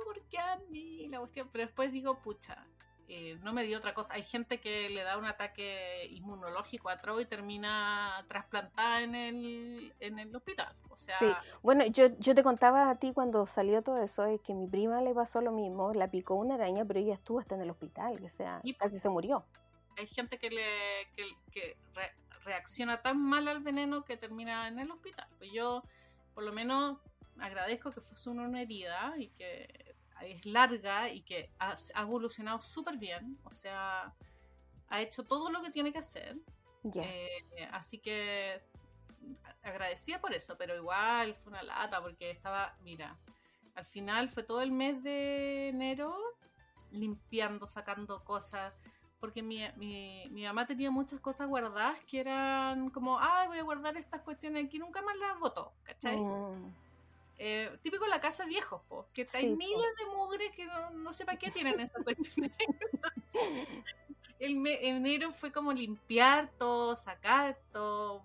¿por qué a mí? La cuestión, pero después digo, pucha, eh, no me dio otra cosa. Hay gente que le da un ataque inmunológico a Troy y termina trasplantada en el, en el hospital. O sea, Sí. Bueno, yo, yo te contaba a ti cuando salió todo eso, es que mi prima le pasó lo mismo, la picó una araña, pero ella estuvo hasta en el hospital, o sea, Y- casi se murió. hay gente que le que, que re- reacciona tan mal al veneno que termina en el hospital. Pues yo, por lo menos, agradezco que fue una herida y que es larga y que ha, ha evolucionado súper bien. O sea, ha hecho todo lo que tiene que hacer. Ya. Eh, así que agradecida por eso, pero igual fue una lata porque estaba, mira, al final fue todo el mes de enero limpiando, sacando cosas, porque mi, mi, mi mamá tenía muchas cosas guardadas que eran como, ay, voy a guardar estas cuestiones aquí, nunca más las votó, ¿cachai? Mm, Eh, típico la casa viejos, po, que Sí, hay po. miles de mugres que no, no sé para qué tienen esas cuestiones. el me- enero fue como limpiar todo, sacar todo,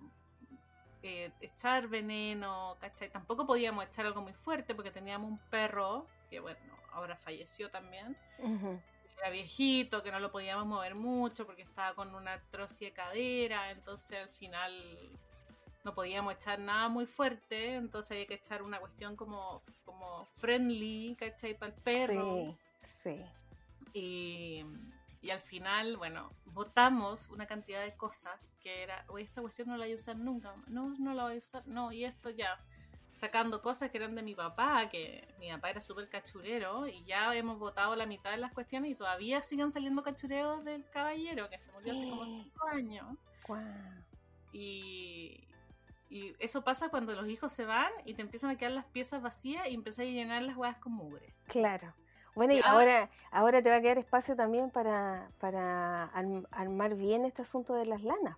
eh, echar veneno, ¿cachai? Tampoco podíamos echar algo muy fuerte porque teníamos un perro, que bueno, ahora falleció también, ujú. Era viejito, que no lo podíamos mover mucho porque estaba con una artrosis de cadera, entonces al final no podíamos echar nada muy fuerte, entonces había que echar una cuestión como, como friendly, ¿cachai? Para el perro. Sí, sí. Y, y al final, bueno, votamos una cantidad de cosas que era, oye, esta cuestión no la voy a usar nunca, no, no la voy a usar, no, y esto ya, sacando cosas que eran de mi papá, que mi papá era súper cachurero, y ya hemos votado la mitad de las cuestiones y todavía siguen saliendo cachureos del caballero, que se murió hace como cinco años. Guau. Y, y eso pasa cuando los hijos se van y te empiezan a quedar las piezas vacías y empiezas a llenar las huevas con mugre. Claro. Bueno, y ahora, ahora te va a quedar espacio también para, para arm- armar bien este asunto de las lanas.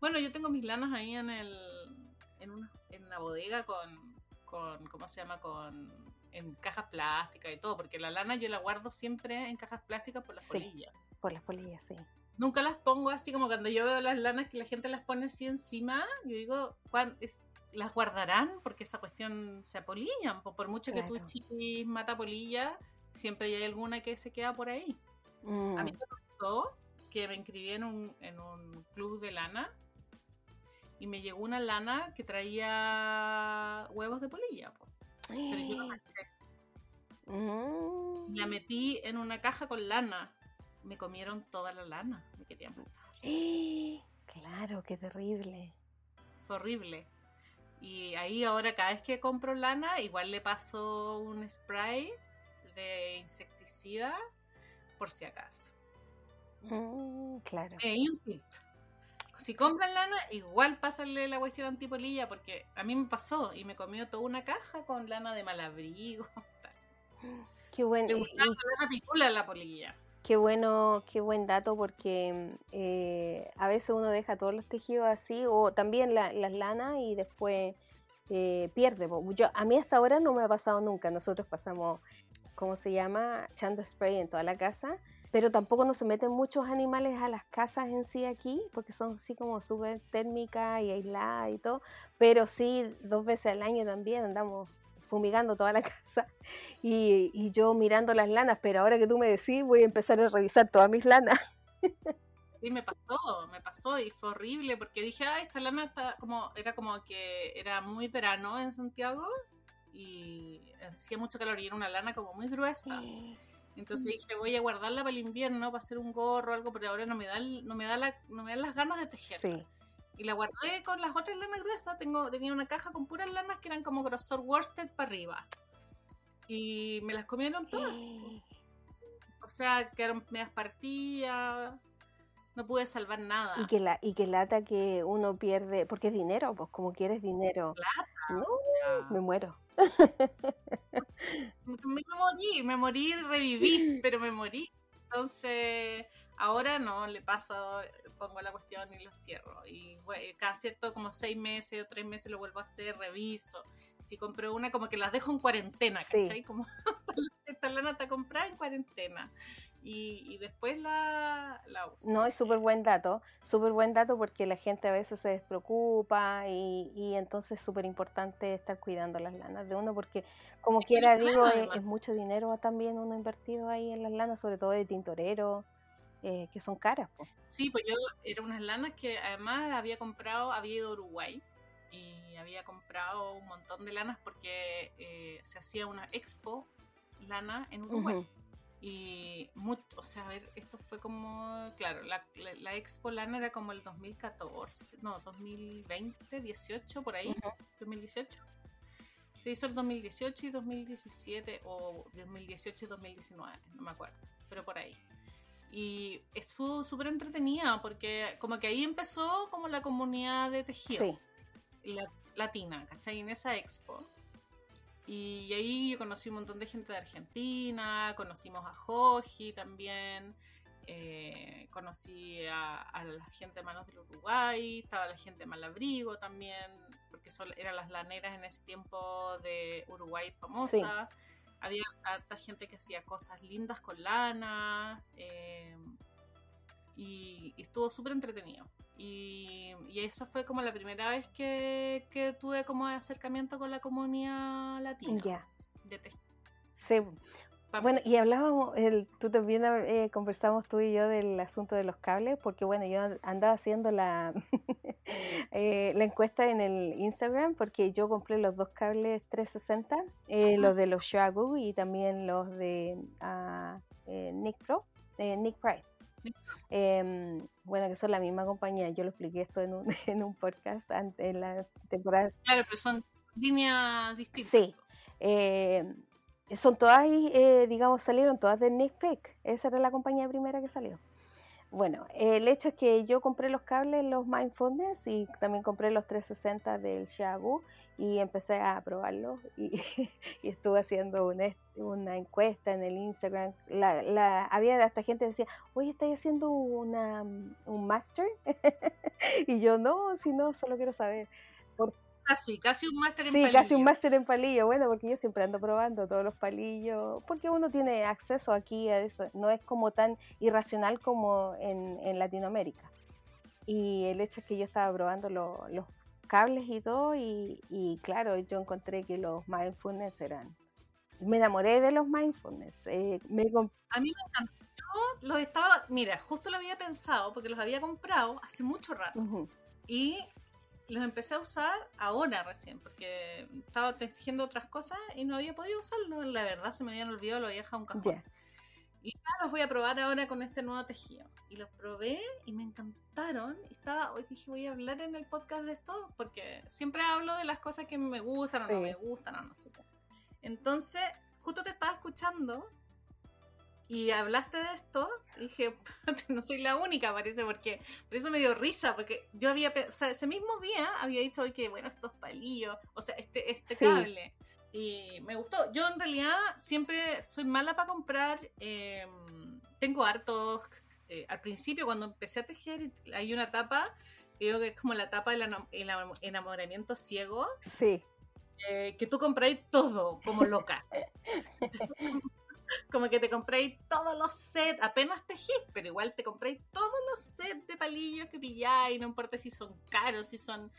Bueno, yo tengo mis lanas ahí en el en una, en una bodega con, con ¿cómo se llama? con en cajas plásticas y todo, porque la lana yo la guardo siempre en cajas plásticas por las Sí. polillas. Por las polillas, sí. Nunca las pongo así como cuando yo veo las lanas que la gente las pone así encima, yo digo, ¿cuán- es- ¿las guardarán? Porque esa cuestión se apolillan, po, por mucho que tú Claro. chiquis mata polilla, siempre hay alguna que se queda por ahí. Mm, A mí me pasó que me inscribí en un, en un club de lana y me llegó una lana que traía huevos de polilla. po. Pero yo no caché. Mm. La metí en una caja con lana. Me comieron toda la lana. Me querían matar. Claro, qué terrible. Fue horrible. Y ahí ahora cada vez que compro lana, igual le paso un spray de insecticida por si acaso. Mm, claro. Eh, y un tip. Si compran lana, igual pásenle la cuestión antipolilla, porque a mí me pasó y me comió toda una caja con lana de malabrigo. Qué buen, Me y- gustaba la lana picula la polilla. qué bueno, qué buen dato porque eh, a veces uno deja todos los tejidos así o también la- las lanas y después eh, pierde. Yo, a mí hasta ahora no me ha pasado nunca. Nosotros pasamos ¿cómo se llama? Echando spray en toda la casa. Pero tampoco no se meten muchos animales a las casas en sí aquí, porque son así como súper térmicas y aisladas y todo. Pero sí, dos veces al año también andamos fumigando toda la casa y, y yo mirando las lanas, pero ahora que tú me decís voy a empezar a revisar todas mis lanas. Sí, me pasó, me pasó y fue horrible porque dije, ah, esta lana está como, era como que era muy verano en Santiago y hacía mucho calor y era una lana como muy gruesa. Entonces dije, voy a guardarla para el invierno, para hacer un gorro o algo, pero ahora no me da, no me da, la, no me dan las ganas de tejer. Sí. Y la guardé con las otras lanas gruesas. Tengo, tenía una caja con puras lanas que eran como grosor worsted para arriba. Y me las comieron todas. O sea, quedaron medias partidas. No pude salvar nada. Y que, la, y que lata que uno pierde, porque es dinero, pues como quieres dinero. Plata. No, me muero. me, me morí, me morí reviví, pero me morí. Entonces, ahora no, le paso, pongo la cuestión y lo cierro. Y bueno, cada cierto, como seis meses o tres meses lo vuelvo a hacer, reviso. Si compro una, como que las dejo en cuarentena, Sí. ¿cachai? Como esta lana está comprada en cuarentena. Y, y después la, la uso. No, es súper buen dato, súper buen dato porque la gente a veces se despreocupa y, y entonces es súper importante estar cuidando las lanas de uno porque como Es quiera digo, plata, es, mucho dinero también uno invertido ahí en las lanas, sobre todo de tintorero, eh, que son caras. po. Sí, pues yo era unas lanas que además había comprado, había ido a Uruguay y había comprado un montón de lanas porque eh, se hacía una expo lana en Uruguay. Y, mu- o sea, a ver, esto fue como, claro, la, la, la expo lana era como el 2014, no, 2020, 18, por ahí, Ujú. 2018. Se hizo el 2018 y 2017, o 2018 y 2019, no me acuerdo, pero por ahí. Y es- fue súper entretenida porque como que ahí empezó como la comunidad de tejido Sí, la- latina, ¿cachai? En esa expo. Y ahí yo conocí un montón de gente de Argentina, conocimos a Joji también, eh, conocí a, a la gente de Manos del Uruguay, estaba la gente de Malabrigo también, porque son, eran las laneras en ese tiempo de Uruguay famosa. Había harta gente que hacía cosas lindas con lana. eh, y, y estuvo súper entretenido. Y, y esa fue como la primera vez que, que tuve como acercamiento con la comunidad latina. ya. de. Sí. Bueno, y hablábamos, el, tú también eh, conversamos tú y yo del asunto de los cables, porque bueno, yo andaba haciendo la, eh, la encuesta en el Instagram, porque yo compré los dos cables 360, eh, los de los Shagu y también los de eh, Nick Pro, eh, Nick Price. Em, bueno, que son la misma compañía, yo lo expliqué esto en un, en un podcast ante, en la temporada Claro, pero son líneas distintas. Sí. eh, son todas, eh, digamos, salieron todas de Nick Peck. Esa era la compañía primera que salió. Bueno, el hecho es que yo compré los cables, los Mindfulness, y también compré los 360 del Shagu y empecé a probarlos y, estuve haciendo una, est- una encuesta en el Instagram. La, la, había hasta gente que decía, oye, ¿estáis haciendo una, un master? y yo, no, si no, solo quiero saber. Casi, casi un máster en Sí, casi un palillo. máster en palillo, bueno, porque yo siempre ando probando todos los palillos, porque uno tiene acceso aquí a eso, no es como tan irracional como en, en Latinoamérica. Y el hecho es que yo estaba probando lo- los cables y todo, y, y claro, yo encontré que los mindfulness eran... Me enamoré de los mindfulness. eh, me A mí me encantó. Yo los estaba, mira, justo lo había pensado porque los había comprado hace mucho rato. Ujú, Y los empecé a usar ahora recién, porque estaba tejiendo otras cosas y no había podido usarlos. La verdad, se me habían olvidado, lo había dejado un cajón. Y ya los voy a probar ahora con este nuevo tejido. Y los probé y me encantaron. Y estaba, hoy dije, voy a hablar en el podcast de esto, porque siempre hablo de las cosas que me gustan o no Sí. me gustan o no sé qué. Entonces, justo te estaba escuchando y hablaste de esto. Y dije, no soy la única, parece, porque por eso me dio risa, porque yo había, o sea, ese mismo día había dicho, oye, que bueno, estos palillos, o sea, este, este Sí. cable. Y me gustó. Yo en realidad siempre soy mala para comprar. eh, tengo hartos. eh, al principio, cuando empecé a tejer, hay una tapa digo que es como la tapa del enam- enam- enamoramiento ciego, Sí, eh, que tú compráis todo como loca. como que te compréis todos los sets, apenas tejís, pero igual te compréis todos los sets de palillos que pilláis, no importa si son caros, si son,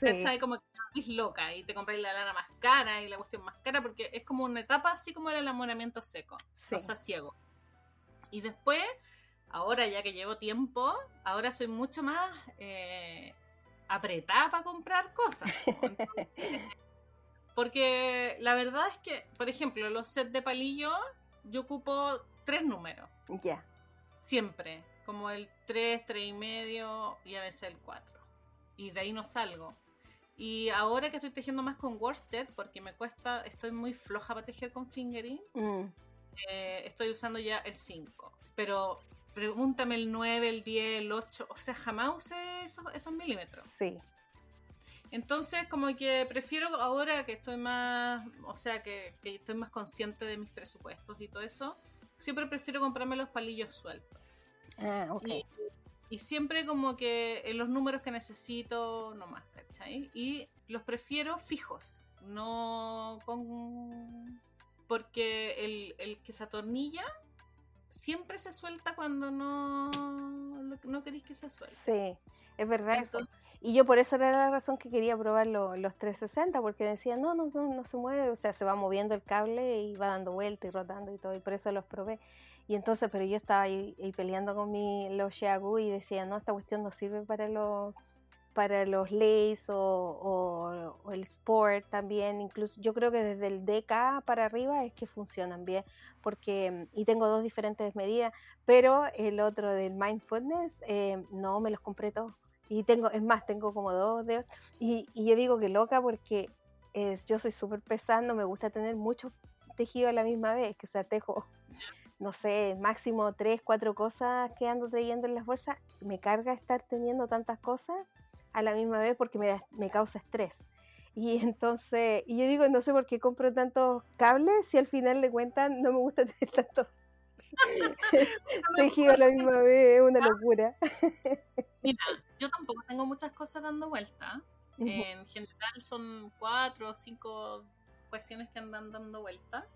¿cachai? Como que es loca y te compráis la lana más cara y la cuestión más cara, porque es como una etapa así como el enamoramiento seco, o sea, ciego. Y después, ahora ya que llevo tiempo, ahora soy mucho más eh, apretada para comprar cosas. porque la verdad es que, por ejemplo, los sets de palillo yo ocupo tres números. Ya. Siempre. Como el 3, 3 y medio y a veces el 4. Y de ahí no salgo. Y ahora que estoy tejiendo más con worsted, porque me cuesta, estoy muy floja para tejer con fingering, mm. eh, estoy usando ya el 5. Pero pregúntame el 9, el 10, el 8, o sea, jamás usé esos, esos milímetros. Sí. Entonces, como que prefiero ahora que estoy más, o sea, que, estoy más consciente de mis presupuestos y todo eso, siempre prefiero comprarme los palillos sueltos. Ah, ok. Y, siempre como que en los números que necesito, nomás, ¿cachai? Y los prefiero fijos, no con... Porque el, el que se atornilla siempre se suelta cuando no, no queréis que se suelte. Sí, es verdad eso. Y yo por eso era la razón que quería probar los 360, porque decía, no, no, no, no se mueve, o sea, se va moviendo el cable y va dando vuelta y rotando y todo, y por eso los probé. Y entonces, pero yo estaba ahí, peleando con mi los Xiaogu y decía, no, esta cuestión no sirve para los para los o, o, el sport también, incluso yo creo que desde el DK para arriba es que funcionan bien, porque, y tengo dos diferentes medidas, pero el otro del mindfulness, eh, no, me los compré todos. Y tengo, es más, tengo como dos dedos. Y, y yo digo que loca porque yo soy súper pesada, no me gusta tener mucho tejido a la misma vez, que sea, tejo, no sé, máximo tres, cuatro cosas que ando trayendo en las bolsas. Me carga estar teniendo tantas cosas a la misma vez porque me, me causa estrés. Y entonces, y yo digo, no sé por qué compro tantos cables si al final de cuentas no me gusta tener tantos tejido a la misma vez, es una locura. Mira, yo tampoco tengo muchas cosas dando vuelta. En general son cuatro o cinco cuestiones que andan dando vuelta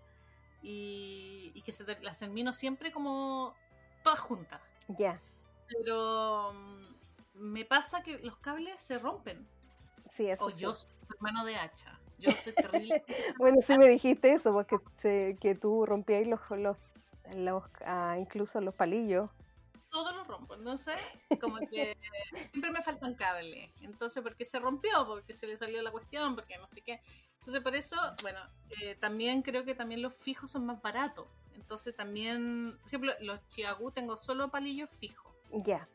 y, que se las termino siempre como todas juntas. Ya. Pero mm, me pasa que los cables se rompen. Sí, eso. O yo soy hermano de hacha. Yo soy terrible. bueno, sí me dijiste eso, porque que tú rompías los, los, los ah, incluso los palillos todo lo rompo, no sé, como que siempre me faltan cables. Entonces, porque se rompió, porque se le salió la cuestión, porque no sé qué. Entonces, por eso, bueno, eh, también creo que también los fijos son más baratos. Entonces, también, por ejemplo, los Chiagu tengo solo palillos fijos. Ya.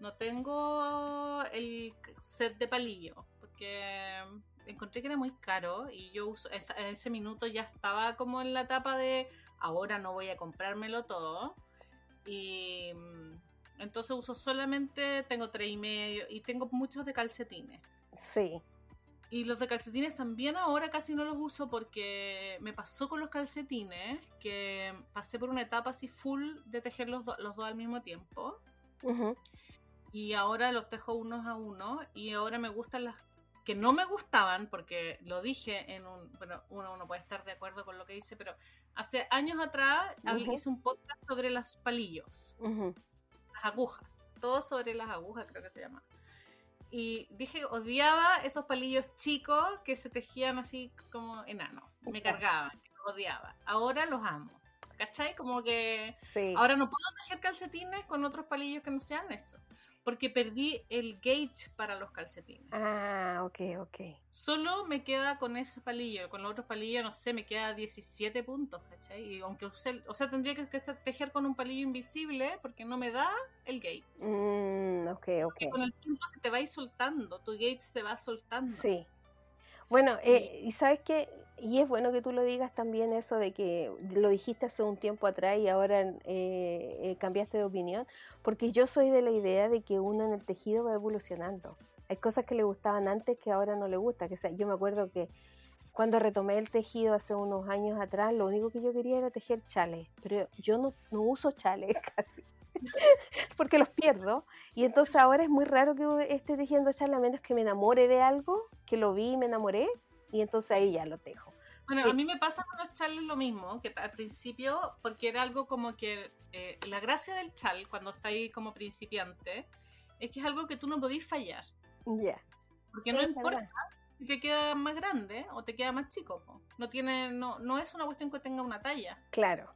No tengo el set de palillos, porque encontré que era muy caro y yo uso, ese minuto ya estaba como en la etapa de ahora no voy a comprármelo todo y mm, entonces uso solamente, tengo tres y medio y tengo muchos de calcetines. Sí. Y los de calcetines también ahora casi no los uso porque me pasó con los calcetines que pasé por una etapa así full de tejer los, los dos al mismo tiempo. Y ahora los tejo unos a uno y ahora me gustan las que no me gustaban, porque lo dije en un, bueno, uno, no puede estar de acuerdo con lo que dice, pero hace años atrás hice un podcast sobre los palillos, las agujas, todo sobre las agujas creo que se llama. Y dije, odiaba esos palillos chicos que se tejían así como enano, me cargaban, odiaba. Ahora los amo. ¿Cachai? Como que ahora no puedo tejer calcetines con otros palillos que no sean eso porque perdí el gauge para los calcetines. Ah, ok, ok. Solo me queda con ese palillo, con los otros palillos, no sé, me queda 17 puntos, ¿cachai? Y aunque use, o sea, tendría que, tejer con un palillo invisible porque no me da el gauge. Mm, ok, ok. con el tiempo se te va a ir soltando, tu gauge se va soltando. Sí. Bueno, eh, y sabes que y es bueno que tú lo digas también eso de que lo dijiste hace un tiempo atrás y ahora eh, eh, cambiaste de opinión, porque yo soy de la idea de que uno en el tejido va evolucionando. Hay cosas que le gustaban antes que ahora no le gusta. Que yo me acuerdo que cuando retomé el tejido hace unos años atrás, lo único que yo quería era tejer chales, pero yo no, no uso chales casi. porque los pierdo y entonces ahora es muy raro que esté tejiendo chales a menos que me enamore de algo, que lo vi y me enamoré y entonces ahí ya lo tejo. Bueno, a mí me pasa con los chales lo mismo, que al principio, porque era algo como que eh, la gracia del chal, cuando está ahí como principiante, es que es algo que tú no podís fallar. Ya. Porque no importa si te queda más grande o te queda más chico. No, tiene, no, no es una cuestión que tenga una talla. Claro.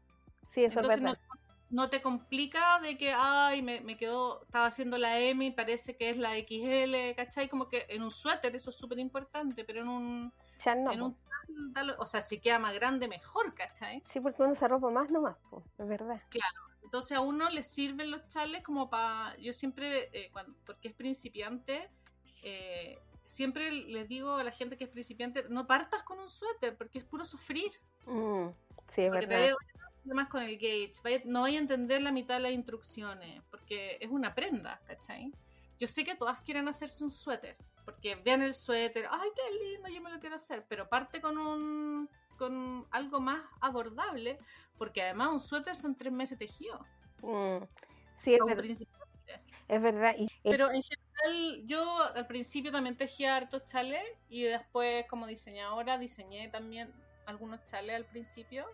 Sí, eso es verdad. No, te complica de que, ay, me, me, quedó, estaba haciendo la M y parece que es la XL, ¿cachai? Como que en un suéter eso es súper importante, pero en un... Chal no. En un o sea, si queda más grande, mejor, ¿cachai? Sí, porque uno se ropa más nomás, pues, es verdad. Claro. Entonces a uno le sirven los chales como para... Yo siempre, eh, cuando, porque es principiante, eh, siempre les digo a la gente que es principiante, no partas con un suéter, porque es puro sufrir. Mm, sí, es verdad. Más con el gauge, no voy a entender la mitad de las instrucciones, porque es una prenda, ¿cachai? Yo sé que todas quieren hacerse un suéter, porque vean el suéter, ay, qué lindo, yo me lo quiero hacer, pero parte con un con algo más abordable, porque además un suéter son tres meses tejido. Mm, sí, es verdad. Es verdad. pero en general, yo al principio también tejía hartos chales y después como diseñadora diseñé también algunos chales al principio,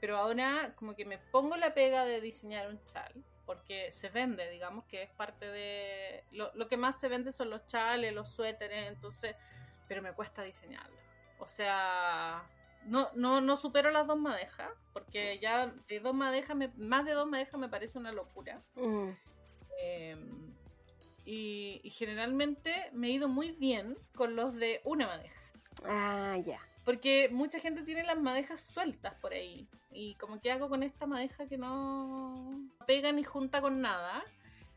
pero ahora como que me pongo la pega de diseñar un chal porque se vende, digamos que es parte de... Lo, lo, que más se vende son los chales, los suéteres, entonces, pero me cuesta diseñarlo. O sea, no, no, no supero las dos madejas, porque ya de dos madejas, más de dos madejas me parece una locura. Mm. Em, y, y, generalmente me he ido muy bien con los de una madeja. Ah, ya. Porque mucha gente tiene las madejas sueltas por ahí. Y como que hago con esta madeja que no pega ni junta con nada.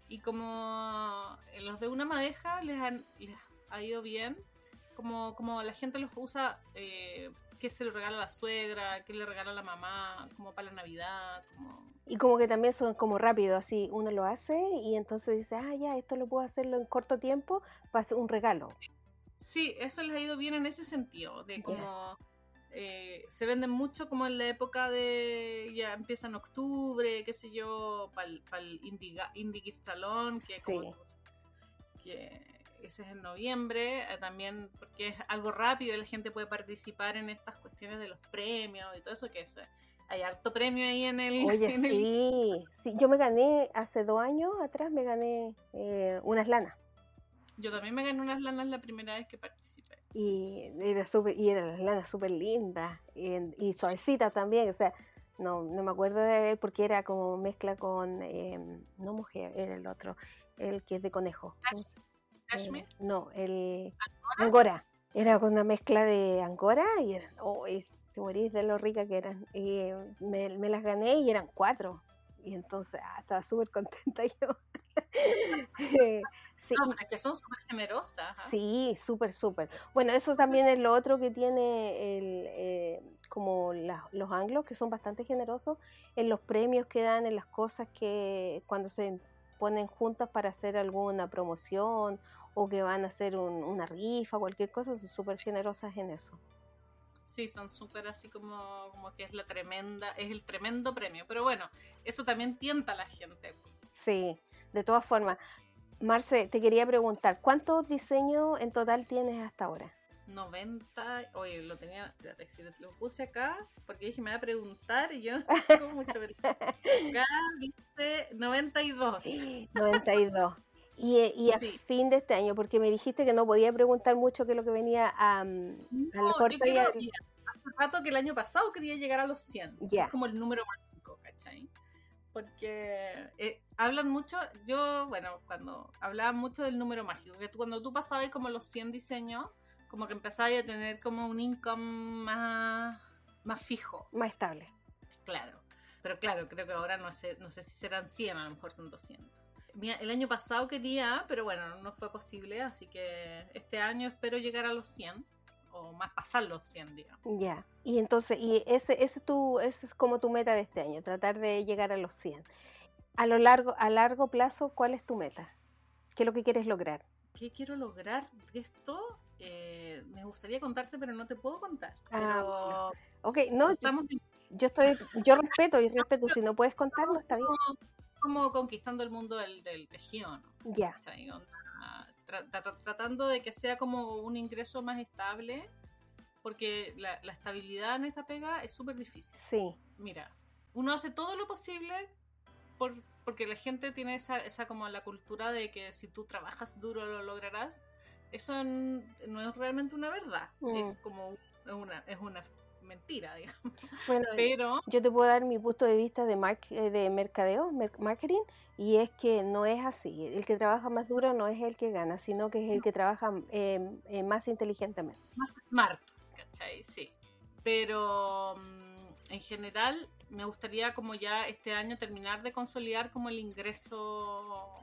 Y como los de una madeja les, han, les ha ido bien. Como, como la gente los usa, eh, que se le regala a la suegra, que le regala a la mamá, como para la Navidad. Como... Y como que también son como rápido, así uno lo hace y entonces dice, ah, ya, esto lo puedo hacerlo en corto tiempo para hacer un regalo. Sí, eso les ha ido bien en ese sentido, de como eh, se venden mucho como en la época de, ya empieza en octubre, qué sé yo, para el Indie Salón, que, que ese es en noviembre, eh, también porque es algo rápido y la gente puede participar en estas cuestiones de los premios y todo eso, que eso, hay harto premio ahí en el... Oye, sí, sí, yo me gané hace dos años atrás, me gané eh, unas lanas. Yo también me gané unas lanas la primera vez que participé. Y era super, y eran las lanas súper lindas y, y suavecitas también, o sea, no, no me acuerdo de ver porque era como mezcla con, em, no mujer, era el otro, el que es de conejo. ¿Cashmere? Eh, no, el ¿Angora? Era con una mezcla de Angora y eran, oh, te morís de lo rica que eran. Y me, me las gané y eran cuatro. Y entonces ah, estaba súper contenta yo. sí. que son súper generosas. Sí, súper, súper. Bueno, eso también es lo otro que tiene el, eh, como los anglos, que son bastante generosos en los premios que dan, en las cosas que cuando se ponen juntas para hacer alguna promoción o que van a hacer una rifa, cualquier cosa, son súper generosas en eso. Sí, son súper así como, como que es la tremenda, es el tremendo premio. Pero bueno, eso también tienta a la gente. Sí, de todas formas. Marce, te quería preguntar, ¿cuántos diseños en total tienes hasta ahora? 90, oye, lo tenía, lo puse acá porque dije me va a preguntar y yo no tengo mucho Acá dice 92. 92. Y, y a fin de este año, porque me dijiste que no podía preguntar mucho qué es lo que venía a, no, al corto. Yo quiero, y hace rato que el año pasado quería llegar a los 100. Ya. Es como el número mágico, ¿cachai? Porque eh, hablan mucho, yo, bueno, cuando hablaban mucho del número mágico, que tú, cuando tú pasabas como los 100 diseños, como que empezabas a tener como un income más, más fijo. Más estable. Claro. Pero claro, creo que ahora no sé, no sé si serán 100, a lo mejor son 200 el año pasado quería, pero bueno, no fue posible, así que este año espero llegar a los 100 o más pasar los 100, digamos. Ya, y entonces, y ese, ese, tu, ese es como tu meta de este año, tratar de llegar a los 100. A lo largo, a largo plazo, ¿cuál es tu meta? ¿Qué es lo que quieres lograr? ¿Qué quiero lograr de esto? Eh, me gustaría contarte, pero no te puedo contar. Ah, Ok, no, yo, estoy, yo respeto, y respeto, si no puedes contarlo, está bien como conquistando el mundo del, del tejido, Ya. tratando de que sea como un ingreso más estable porque la, la estabilidad en esta pega es súper difícil. Sí. Mira, uno hace todo lo posible por, porque la gente tiene esa, esa como la cultura de que si tú trabajas duro lo lograrás. Eso no es realmente una verdad, Mm. es como es una, es una mentira, digamos. Bueno, Pero yo te puedo dar mi punto de vista de, mar- eh, de mercadeo, mer- marketing, y es que no es así. El que trabaja más duro no es el que gana, sino que es el que trabaja eh, eh, más inteligentemente. más smart, ¿cachai? Sí. Pero mm, en general me gustaría como ya este año terminar de consolidar como el ingreso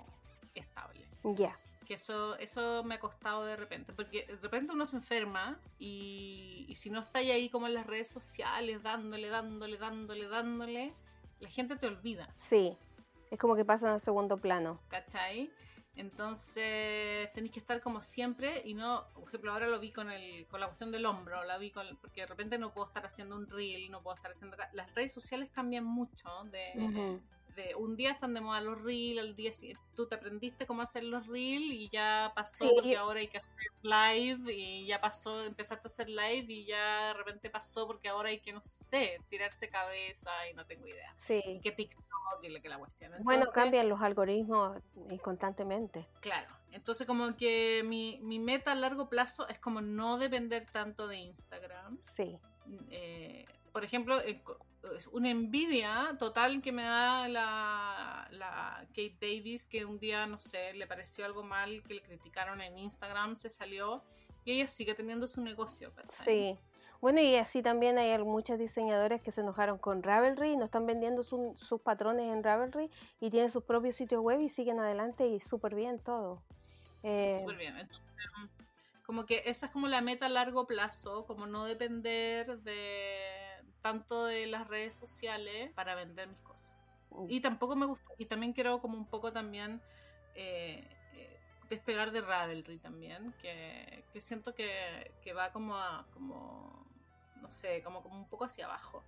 estable. Ya, Que eso, eso me ha costado de repente, porque de repente uno se enferma y, y si no está ahí como en las redes sociales dándole, dándole, dándole, dándole, la gente te olvida, sí. Es como que pasan al segundo plano. ¿cachai? Entonces tenéis que estar como siempre y no, por ejemplo, ahora lo vi con el con la cuestión del hombro, la vi con porque de repente no puedo estar haciendo un reel, no puedo estar haciendo las redes sociales cambian mucho de, Ujú. De un día están de moda los reels, al día tú te aprendiste cómo hacer los reels y ya pasó Sí, porque ahora hay que hacer live y ya pasó, empezaste a hacer live y ya de repente pasó porque ahora hay que no sé, tirarse cabeza y no tengo idea. Y Sí. que TikTok y lo que la cuestión. Bueno, Entonces, cambian los algoritmos constantemente. Claro, entonces como que mi, mi meta a largo plazo es como no depender tanto de Instagram. Sí, Eh, por ejemplo, es una envidia total que me da la, la Kate Davis, que un día, no sé, le pareció algo mal, que le criticaron en Instagram, se salió y ella sigue teniendo su negocio. ¿cachai? sí. Bueno, y así también hay muchos diseñadores que se enojaron con Ravelry, no están vendiendo su- sus patrones en Ravelry y tienen sus propios sitios web y siguen adelante y súper bien todo. Eh, Súper bien. Entonces, como que esa es como la meta a largo plazo, como no depender de tanto de las redes sociales para vender mis cosas. Y tampoco me gusta, y también quiero como un poco también eh, eh, despegar de Ravelry también, que, que siento que, que va como a, como, no sé, como, como un poco hacia abajo,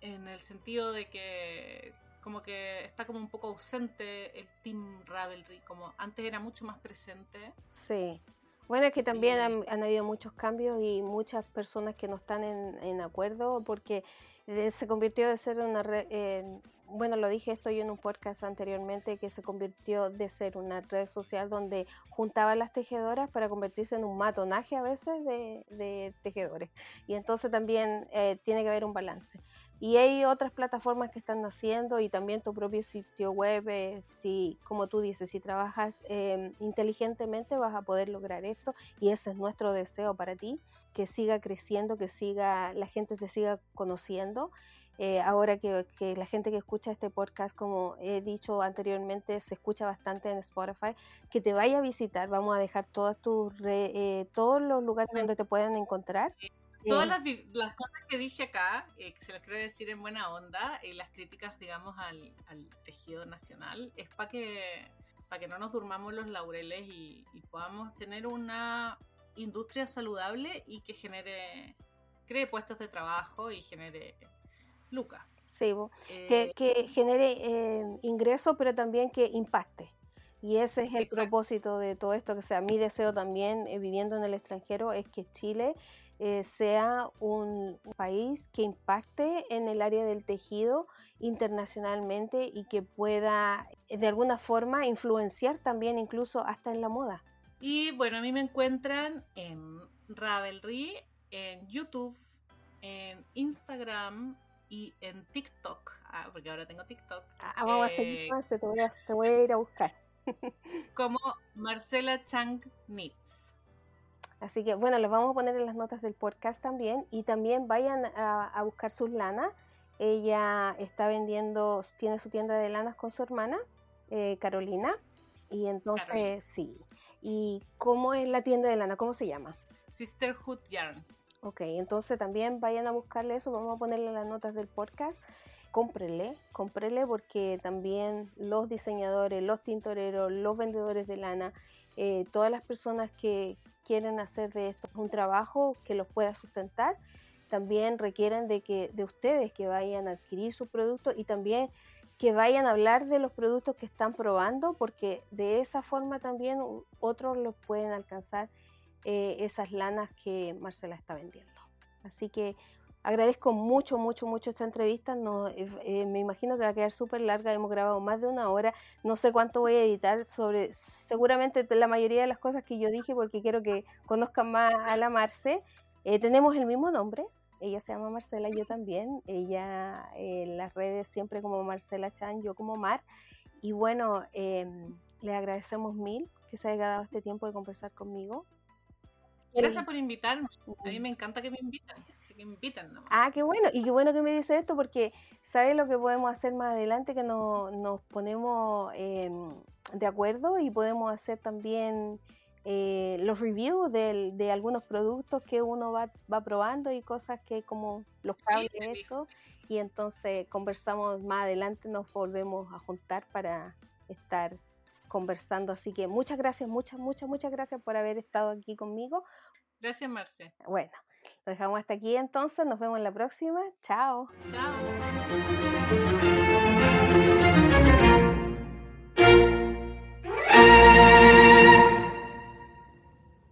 en el sentido de que como que está como un poco ausente el Team Ravelry, como antes era mucho más presente. Sí. Bueno, es que también Y- han, han habido muchos cambios y muchas personas que no están en, en acuerdo porque eh, se convirtió de ser una red, eh, bueno, lo dije esto yo en un podcast anteriormente, que se convirtió de ser una red social donde juntaban las tejedoras para convertirse en un matonaje a veces de, de tejedores. Y entonces también eh, tiene que haber un balance. Y hay otras plataformas que están naciendo y también tu propio sitio web, eh, si, como tú dices, si trabajas eh, inteligentemente vas a poder lograr esto y ese es nuestro deseo para ti, que siga creciendo, que siga la gente se siga conociendo. Eh, ahora que, que la gente que escucha este podcast, como he dicho anteriormente, se escucha bastante en Spotify, que te vaya a visitar. Vamos a dejar todas tus re- eh, todos los lugares donde te puedan encontrar. Todas las, las cosas que dije acá, eh, que se las quiero decir en buena onda, y las críticas, digamos, al, al tejido nacional, es para que, para que no nos durmamos los laureles y, y podamos tener una industria saludable y que genere, cree puestos de trabajo y genere lucas. sí. Eh, que, genere eh, ingreso, pero también que impacte. Y ese es el Exacto. propósito de todo esto, que sea mi deseo también, eh, viviendo en el extranjero, es que Chile eh, sea un país que impacte en el área del tejido internacionalmente y que pueda eh, de alguna forma influenciar también incluso hasta en la moda. Y bueno, a mí me encuentran en Ravelry, en YouTube, en Instagram y en TikTok. Ah, porque ahora tengo TikTok. Ah, vamos a seguir, Eh, Marce, te voy a, te voy a ir a buscar. como Marcela Chang Knits. Así que bueno, los vamos a poner en las notas del podcast también y también vayan a, a buscar sus lanas. Ella está vendiendo, tiene su tienda de lanas con su hermana, eh, Carolina. Y entonces, Carolina. sí. ¿Y cómo es la tienda de lana? ¿Cómo se llama? Sisterhood Yarns. Ok, entonces también vayan a buscarle eso, vamos a ponerle las notas del podcast. Cómprele, cómprele porque también los diseñadores, los tintoreros, los vendedores de lana, eh, todas las personas que quieren hacer de esto un trabajo que los pueda sustentar, también requieren de que de ustedes que vayan a adquirir su producto y también que vayan a hablar de los productos que están probando, porque de esa forma también otros los pueden alcanzar eh, esas lanas que Marcela está vendiendo. Así que agradezco mucho, mucho, mucho esta entrevista. No, eh, eh, me imagino que va a quedar súper larga. Hemos grabado más de una hora. No sé cuánto voy a editar sobre seguramente la mayoría de las cosas que yo dije porque quiero que conozcan más a la Marce. Eh, tenemos el mismo nombre. Ella se llama Marcela, yo también. Ella en las redes siempre como Marcela Chan, yo como Mar. Y bueno, em, le agradecemos mil que se haya dado este tiempo de conversar conmigo. Gracias por invitarme. A mí me encanta que me invitan. Que invitan nomás. Ah, qué bueno. Y qué bueno que me dice esto porque ¿sabes lo que podemos hacer más adelante? Que nos, nos ponemos em, de acuerdo y podemos hacer también eh, los reviews de, de, algunos productos que uno va, va probando y cosas que como los cables de esto. Y entonces conversamos más adelante, nos volvemos a juntar para estar conversando. Así que muchas gracias, muchas, muchas, muchas gracias por haber estado aquí conmigo. Gracias, Marce. Bueno, lo dejamos hasta aquí entonces, nos vemos en la próxima. Chao. Chao.